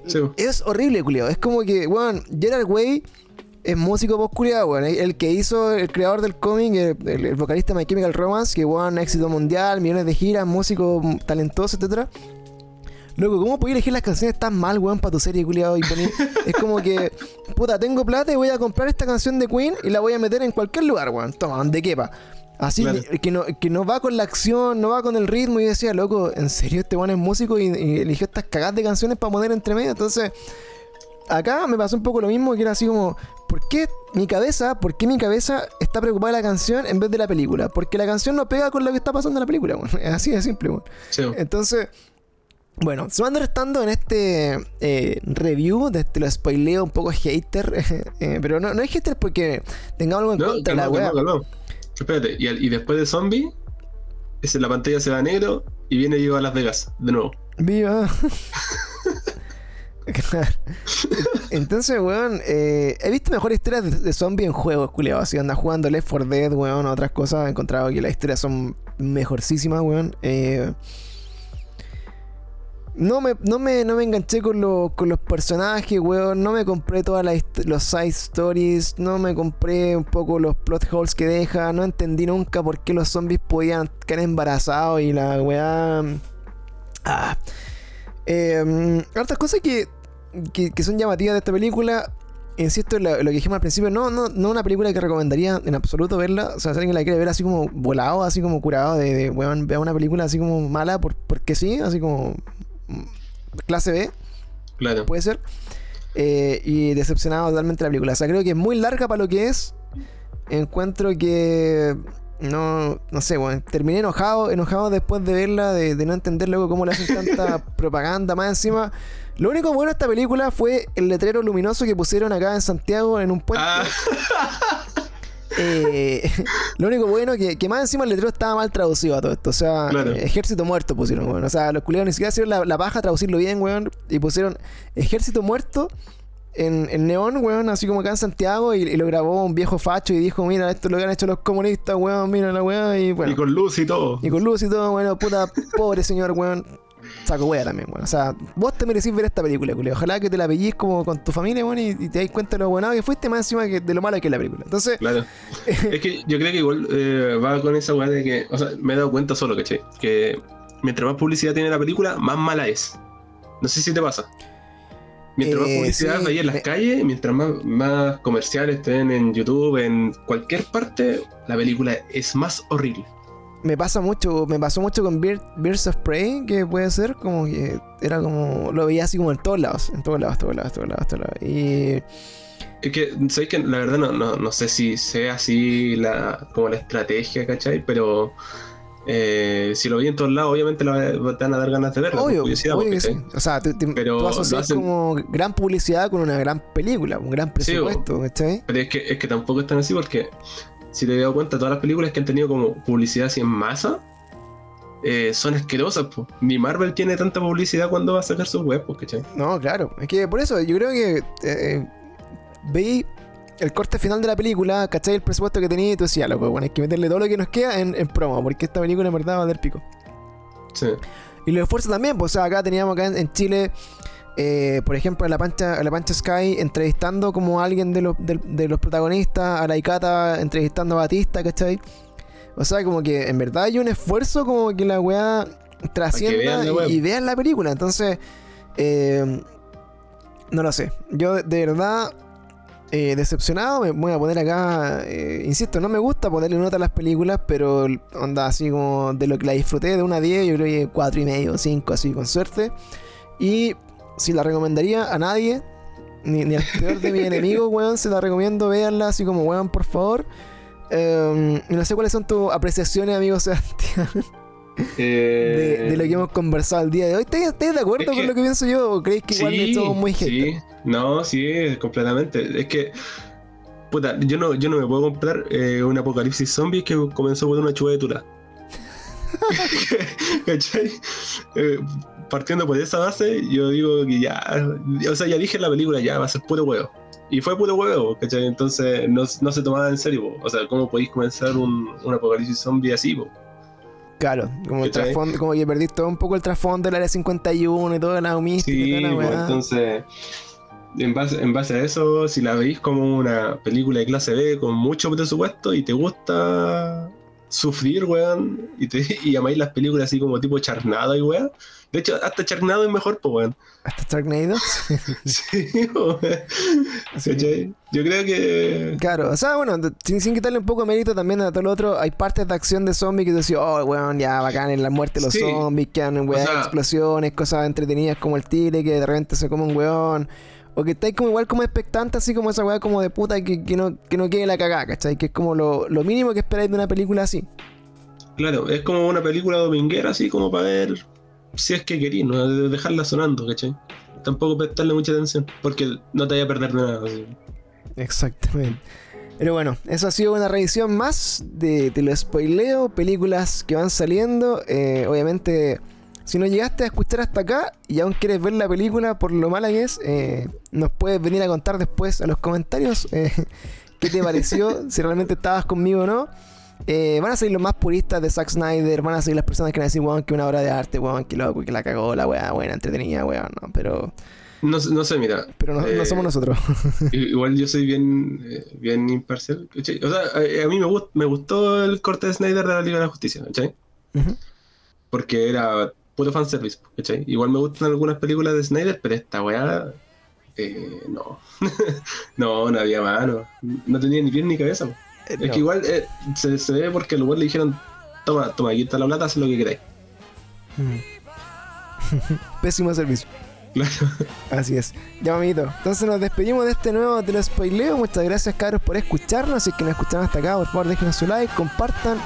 Speaker 2: Sí.
Speaker 1: Es horrible, culiado. Es como que, weón, Gerard Way es músico post weón. El que hizo, el creador del cómic, el, el- el vocalista My Chemical Romance, que weón, éxito mundial, millones de giras, músico talentoso, etcétera. Loco, ¿cómo podías elegir las canciones tan mal, weón, para tu serie, culiado? Y poner... *laughs* es como que, puta, tengo plata y voy a comprar esta canción de Queen y la voy a meter en cualquier lugar, weón. Toma, donde quepa. Así
Speaker 2: Claro.
Speaker 1: que, no, que no va con la acción, no va con el ritmo. Y yo decía, loco, ¿en serio este weón es músico y, y eligió estas cagadas de canciones para poner entre medio? Entonces, acá me pasó un poco lo mismo, que era así como, ¿por qué mi cabeza, por qué mi cabeza está preocupada de la canción en vez de la película? Porque la canción no pega con lo que está pasando en la película. *laughs* Es así de simple.
Speaker 2: Sí.
Speaker 1: Entonces, bueno, sumando y restando en este eh, review, de este lo spoileo un poco hater, *laughs* eh, pero no, no es hater porque tengamos algo en
Speaker 2: No,
Speaker 1: contra de la
Speaker 2: calma, calma, calma. Espérate, y, después de Zombie, es, la pantalla se va a negro y viene yo a Las Vegas, de nuevo.
Speaker 1: Viva. *laughs* *laughs* Entonces, weón, eh, he visto mejores historias de, de zombies en juegos, culiados. Si andas jugando Left 4 Dead, weón, o otras cosas, he encontrado que las historias son mejorcísimas, weón. Eh, no me, no me, no me enganché con, los- con los personajes, weón. No me compré todas las los side stories. No me compré un poco los plot holes que deja. No entendí nunca por qué los zombies podían quedar embarazados y la weá. Ah. Eh, hartas cosas que, que, que son llamativas de esta película. Insisto en lo, lo que dijimos al principio, no, no, no una película que recomendaría en absoluto verla. O sea, si alguien la quiere ver así como volado, así como curado, de, de weón, vea una película así como mala por, porque sí, así como mm, clase B,
Speaker 2: Claro.
Speaker 1: puede ser. Eh, y decepcionado totalmente la película. O sea, creo que es muy larga para lo que es. Encuentro que. No, no sé, bueno, terminé enojado, enojado después de verla, de, de no entender luego cómo le hacen tanta *laughs* propaganda más encima. Lo único bueno de esta película fue el letrero luminoso que pusieron acá en Santiago en un puente.
Speaker 2: Ah, *laughs*
Speaker 1: Eh, *laughs* lo único bueno que, que más encima el letrero estaba mal traducido a todo esto. O sea,
Speaker 2: Claro.
Speaker 1: eh, ejército muerto pusieron, weón. O sea, los culiados ni siquiera hicieron la, la paja a traducirlo bien, weón. Y pusieron ejército muerto en, en neón, weón, así como acá en Santiago. Y, y lo grabó un viejo facho y dijo, mira, esto es lo que han hecho los comunistas, weón, mira la weón. Y bueno.
Speaker 2: y con luz y todo.
Speaker 1: Y con luz y todo, bueno, puta, pobre señor, weón. Saco wea también, weón. O sea, vos te merecís ver esta película, culio. Ojalá que te la pellís como con tu familia, weón, y, y te das cuenta de lo buenado que fuiste, más encima que de lo malo que es la película. Entonces,
Speaker 2: Claro. *laughs* es que yo creo que igual eh, va con esa weá de que. O sea, me he dado cuenta solo, ¿cachai? Que mientras más publicidad tiene la película, más mala es. No sé si te pasa. Mientras más
Speaker 1: Eh,
Speaker 2: publicidad
Speaker 1: sí,
Speaker 2: vaya en las
Speaker 1: me-
Speaker 2: calles, mientras más, más comerciales estén en YouTube, en cualquier parte, la película es más horrible.
Speaker 1: Me pasa mucho, me pasó mucho con Bird- Birds of Prey, que puede ser como que era como, lo veía así como en todos lados, en todos lados, todos lados, todos lados, todos lados. Y
Speaker 2: Es que, ¿sabes que La verdad no, no, no sé si sea así la, como la estrategia, ¿cachai? Pero eh, si lo vi en todos lados, obviamente la, te van a dar ganas de verlo.
Speaker 1: obvio,
Speaker 2: curiosidad,
Speaker 1: obvio sí. O sea, tú, te-
Speaker 2: Pero
Speaker 1: tú
Speaker 2: lo
Speaker 1: asocias
Speaker 2: hacen-
Speaker 1: como gran publicidad con una gran película, un gran
Speaker 2: Sí,
Speaker 1: presupuesto, ¿cachai?
Speaker 2: Pero es que, es que tampoco es tan así porque, si te he dado cuenta, todas las películas que han tenido como publicidad así en masa eh, son asquerosas. po. Ni Marvel tiene tanta publicidad cuando va a sacar sus webs, ¿cachai?
Speaker 1: No, claro. Es que por eso yo creo que eh, veis el corte final de la película, ¿cachai? El presupuesto que tenía y tú decías, loco, bueno, hay que meterle todo lo que nos queda en, en promo, porque esta película en verdad va a dar pico.
Speaker 2: Sí.
Speaker 1: Y los esfuerzos también, pues o sea, acá teníamos acá en, en Chile, eh, por ejemplo, a la Pancha, a la Pancha Sky entrevistando como a alguien de los, de, los protagonistas, a la Icata entrevistando a Batista, ¿cachai? O sea, como que en verdad hay un esfuerzo como que la weá trascienda
Speaker 2: vean
Speaker 1: y, y vean la película. Entonces, eh, no lo sé. Yo de, de verdad eh, decepcionado me voy a poner acá, insisto, no me gusta ponerle nota a las películas, pero onda así como de lo que la disfruté de una a 10, yo creo que 4 y medio, 5, así con suerte. Y si la recomendaría a nadie, ni, ni al peor de mis *laughs* enemigos, weón, se la recomiendo, véanla así como, weón, por favor. Eh, y no sé cuáles son tus apreciaciones, amigo Sebastián, *laughs* de,
Speaker 2: Eh,
Speaker 1: de lo que hemos conversado el día de hoy. ¿Estás de acuerdo
Speaker 2: es
Speaker 1: con
Speaker 2: que-
Speaker 1: lo que pienso yo o creéis que igual
Speaker 2: sí,
Speaker 1: somos muy
Speaker 2: sí.
Speaker 1: haters?
Speaker 2: No, sí, completamente. Es que, puta, yo no, yo no me puedo comprar eh, un apocalipsis zombie que comenzó con una chuva de tula. ¿Cachai? Eh, partiendo por esa base, yo digo que ya, o sea, ya dije en la película, ya va a ser puro huevo. Y fue puro huevo, ¿cachai? Entonces no, no se tomaba en serio, po. o sea, ¿cómo podéis comenzar un, un apocalipsis zombie así? po?
Speaker 1: Claro, como, el trasfondo- como que perdiste todo un poco el trasfondo del área 51 y toda la mística y
Speaker 2: Sí,
Speaker 1: toda la
Speaker 2: pues, entonces, en base, en base a eso, si la veis como una película de clase B con mucho presupuesto y te gusta sufrir, weón, y, te, *laughs* y amáis las películas así como tipo Charnado y weón. De hecho, hasta Charnado es mejor, pues, weón.
Speaker 1: Hasta Sharknado. *laughs*
Speaker 2: Sí, weón.
Speaker 1: Sí.
Speaker 2: ¿Cachai? Yo creo que.
Speaker 1: Claro, o sea, bueno, sin, sin quitarle un poco de mérito también a todo lo otro, hay partes de acción de zombies que tú decís, oh, weón, ya bacán en la muerte de los
Speaker 2: Sí.
Speaker 1: zombies, que han weá,
Speaker 2: O sea-
Speaker 1: explosiones, cosas entretenidas como el tigre que de repente se come un weón. O que estáis como igual como expectante, así como esa weá como de puta que, que no, que no quede la cagada, ¿cachai? Que es como lo, lo mínimo que esperáis de una película así.
Speaker 2: Claro, es como una película dominguera, así como para ver si es que querís, ¿no? De- dejarla sonando, ¿cachai? Tampoco prestarle mucha atención, porque no te vaya a perder nada.
Speaker 1: Exactamente. Pero bueno, eso ha sido una revisión más de Te lo spoileo, películas que van saliendo. Eh, obviamente, si no llegaste a escuchar hasta acá y aún quieres ver la película por lo mala que es, eh, nos puedes venir a contar después a los comentarios eh, *laughs* qué te pareció, si realmente estabas conmigo o no. Eh, van a salir los más puristas de Zack Snyder, van a salir las personas que van a decir, weón, que una obra de arte, weón, que loco, que la cagó, la weá, buena, entretenida, weón, no, pero,
Speaker 2: No, sé- no sé, mira.
Speaker 1: pero no, no
Speaker 2: eh,
Speaker 1: somos nosotros. *laughs*
Speaker 2: Igual yo soy bien, eh, bien imparcial. O sea, a, a mí me, gust- me gustó el corte de Snyder de la Liga de la Justicia, ¿cachai? Porque era puro fanservice, ¿cachai? Igual me gustan algunas películas de Snyder, pero esta weá. eh, no. *laughs* no, no había mano. No tenía ni pie ni cabeza. Es
Speaker 1: no.
Speaker 2: que igual eh, se, se ve porque los le dijeron: Toma, toma, aquí está la plata, haz lo que queráis.
Speaker 1: Mm. *laughs* Pésimo servicio.
Speaker 2: Claro. *laughs*
Speaker 1: Así es. Ya, mamito. Entonces nos despedimos de este nuevo Te lo spoileo. Muchas gracias, cabros, por escucharnos. Si es que nos escucharon hasta acá, por favor, déjenos su like, compartan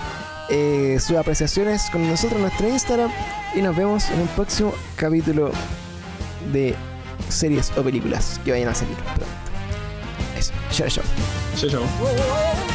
Speaker 1: eh, sus apreciaciones con nosotros en nuestro Instagram. Y nos vemos en un próximo capítulo de series o películas que vayan a salir pronto. Eso. Chao, chao.
Speaker 2: Chao, chao.